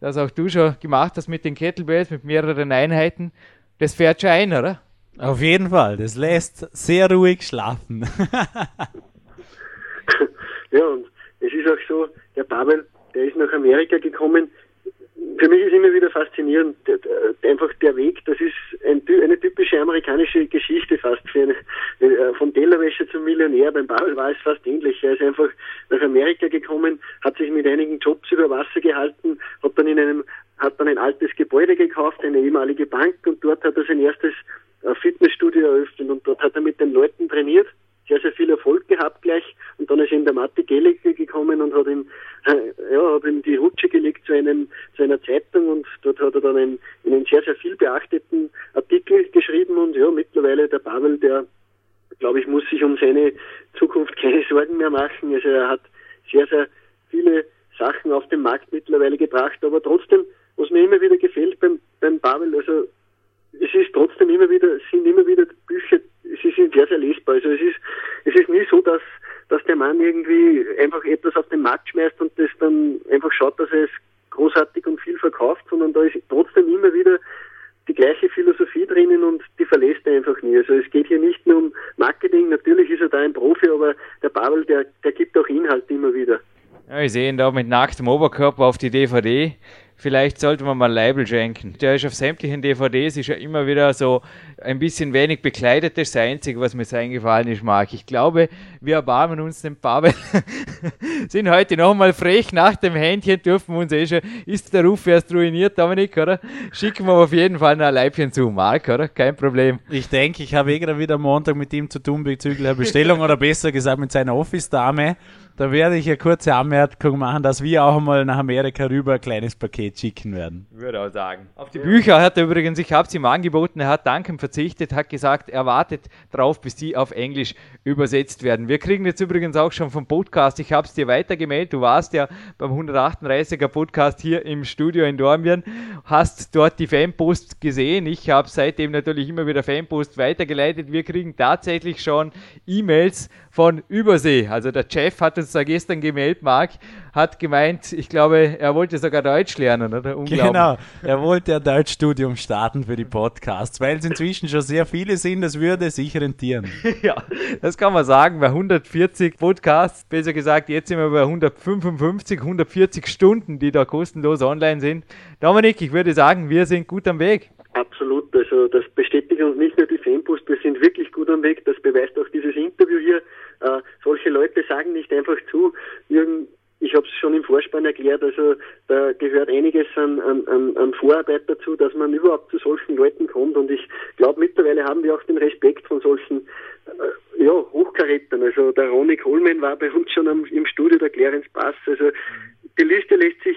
das auch du schon gemacht hast mit den Kettlebells, mit mehreren Einheiten, das fährt schon ein, oder? Auf jeden Fall, das lässt sehr ruhig schlafen. *laughs* ja, und es ist auch so, der Pavel, der ist nach Amerika gekommen, für mich ist immer wieder faszinierend, einfach der Weg, das ist ein, eine typische amerikanische Geschichte fast. Eine, äh, vom Tellerwäscher zum Millionär, beim Paul war es fast ähnlich. Er ist einfach nach Amerika gekommen, hat sich mit einigen Jobs über Wasser gehalten, hat dann in einem, hat dann ein altes Gebäude gekauft, eine ehemalige Bank und dort hat er sein erstes äh, Fitnessstudio eröffnet und dort hat er mit den Leuten trainiert sehr, sehr viel Erfolg gehabt gleich. Und dann ist ihm der Matti Gehlig gekommen und hat ihm, äh, ja, hat ihm die Rutsche gelegt zu, einem, zu einer Zeitung und dort hat er dann einen, einen sehr, sehr viel beachteten Artikel geschrieben und ja, mittlerweile der Pavel, der, glaube ich, muss sich um seine Zukunft keine Sorgen mehr machen. Also er hat sehr, sehr viele Sachen auf den Markt mittlerweile gebracht, aber trotzdem, was mir immer wieder gefällt beim, beim Pavel, also es ist trotzdem immer wieder, sind immer wieder Bücher, sie sind sehr, sehr lesbar. Also es ist, es ist nie so, dass, dass der Mann irgendwie einfach etwas auf den Markt schmeißt und das dann einfach schaut, dass er es großartig und viel verkauft, sondern da ist trotzdem immer wieder die gleiche Philosophie drinnen und die verlässt er einfach nie. Also es geht hier nicht nur um Marketing, natürlich ist er da ein Profi, aber der Pavel, der, der gibt auch Inhalt immer wieder. Ja, ich sehe ihn da mit nacktem Oberkörper auf die DVD Vielleicht sollte man mal Label schenken. Der ist auf sämtlichen DVDs, ist ja immer wieder so ein bisschen wenig bekleidet. Das ist das Einzige, was mir so eingefallen ist, Marc. Ich glaube, wir erbarmen uns den Pavel. *laughs* Sind heute nochmal frech nach dem Händchen, dürfen wir uns eh schon. Ist der Ruf erst ruiniert, Dominik, oder? Schicken wir auf jeden Fall ein Leibchen zu, Marc, oder? Kein Problem. Ich denke, ich habe eh gerade wieder Montag mit ihm zu tun bezüglich der Bestellung oder besser gesagt mit seiner Office-Dame. Da werde ich eine kurze Anmerkung machen, dass wir auch mal nach Amerika rüber ein kleines Paket schicken werden. Würde auch sagen. Auf die Bücher hat er übrigens, ich habe es ihm angeboten, er hat Danken verzichtet, hat gesagt, er wartet drauf, bis die auf Englisch übersetzt werden. Wir kriegen jetzt übrigens auch schon vom Podcast, ich habe es dir weitergemeldet, du warst ja beim 138er Podcast hier im Studio in Dormien, hast dort die Fanpost gesehen. Ich habe seitdem natürlich immer wieder Fanpost weitergeleitet. Wir kriegen tatsächlich schon E-Mails von Übersee. Also der Chef hat uns da gestern gemeldet, Marc, hat gemeint, ich glaube, er wollte sogar Deutsch lernen, oder? Genau, er wollte ein Deutschstudium starten für die Podcasts, weil es inzwischen schon sehr viele sind, das würde sich rentieren. *laughs* ja, das kann man sagen, bei 140 Podcasts, besser gesagt, jetzt sind wir bei 155, 140 Stunden, die da kostenlos online sind. Dominik, ich würde sagen, wir sind gut am Weg. Absolut, also das bestätigt uns nicht nur die Fanpost, wir sind wirklich gut am Weg, das beweist auch dieses Interview hier. Äh, solche Leute sagen nicht einfach zu, Jürgen, ich habe es schon im Vorspann erklärt, also da gehört einiges an, an, an Vorarbeit dazu, dass man überhaupt zu solchen Leuten kommt und ich glaube mittlerweile haben wir auch den Respekt von solchen äh, ja, Hochkarätern. Also der Ronny Coleman war bei uns schon am, im Studio, der Clarence Bass. Also die Liste lässt sich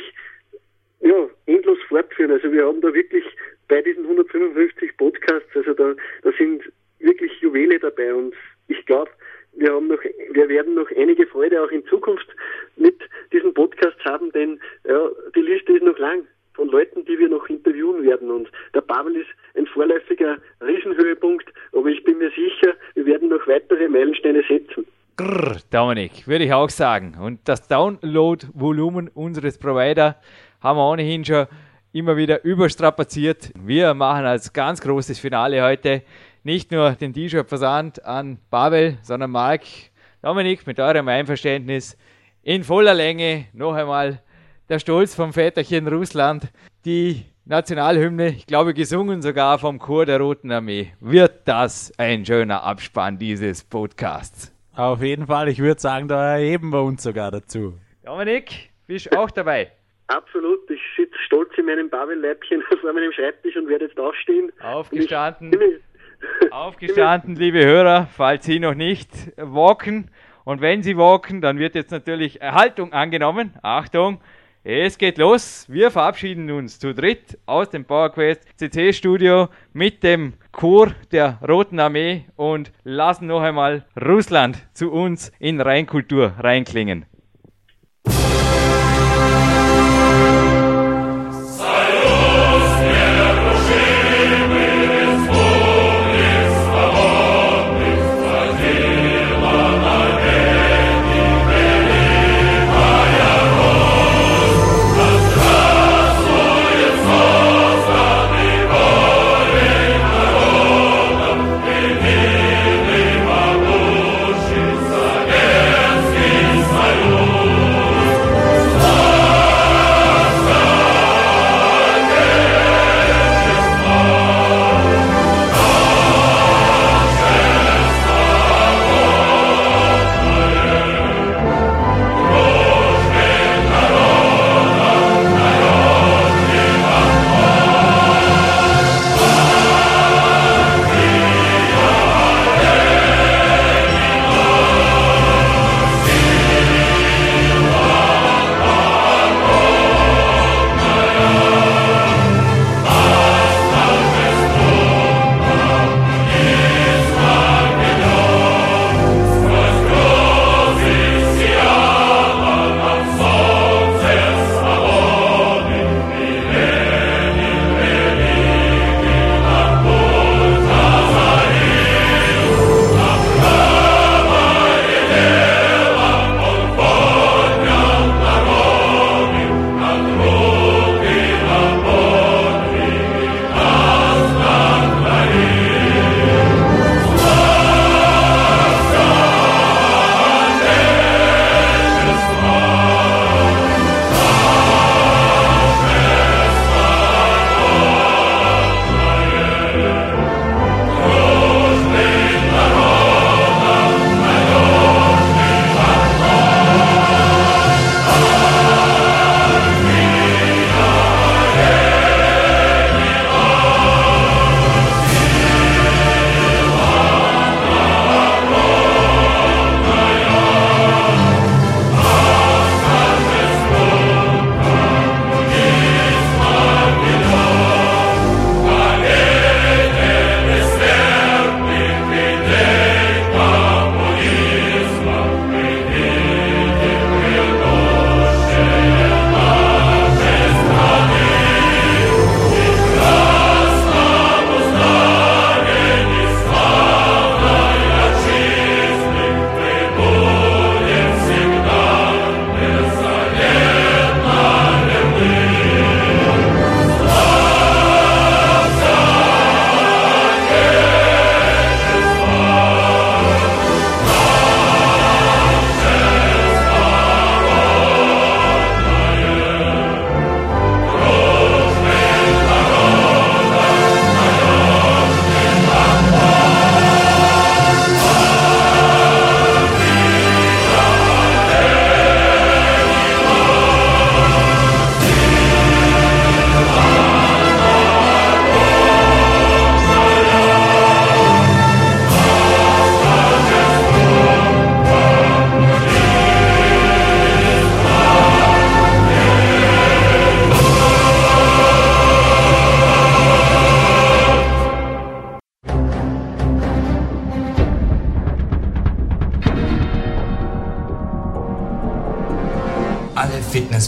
ja, endlos fortführen. Also wir haben da wirklich bei diesen 155 Podcasts, also da, da sind wirklich Juwele dabei und ich glaube, wir haben noch, wir werden noch einige Freude auch in Zukunft mit diesen Podcasts haben, denn ja, die Liste ist noch lang von Leuten, die wir noch interviewen werden. Und der Pavel ist ein vorläufiger Riesenhöhepunkt, aber ich bin mir sicher, wir werden noch weitere Meilensteine setzen. Dominik, würde ich auch sagen. Und das Download-Volumen unseres Provider haben wir ohnehin schon immer wieder überstrapaziert. Wir machen als ganz großes Finale heute nicht nur den T-Shirt-Versand an Pavel, sondern Marc, Dominik, mit eurem Einverständnis in voller Länge noch einmal der Stolz vom Väterchen Russland, die Nationalhymne, ich glaube gesungen sogar vom Chor der Roten Armee. Wird das ein schöner Abspann dieses Podcasts? Auf jeden Fall, ich würde sagen, da erheben wir uns sogar dazu. Dominik, bist du auch dabei? Absolut, ich sitze stolz in meinem Babelleibchen *laughs* vor meinem Schreibtisch und werde jetzt aufstehen. Aufgestanden. *laughs* Aufgestanden, liebe Hörer, falls Sie noch nicht walken. Und wenn Sie walken, dann wird jetzt natürlich Haltung angenommen. Achtung, es geht los. Wir verabschieden uns zu dritt aus dem PowerQuest CC Studio mit dem Chor der Roten Armee und lassen noch einmal Russland zu uns in Rheinkultur reinklingen.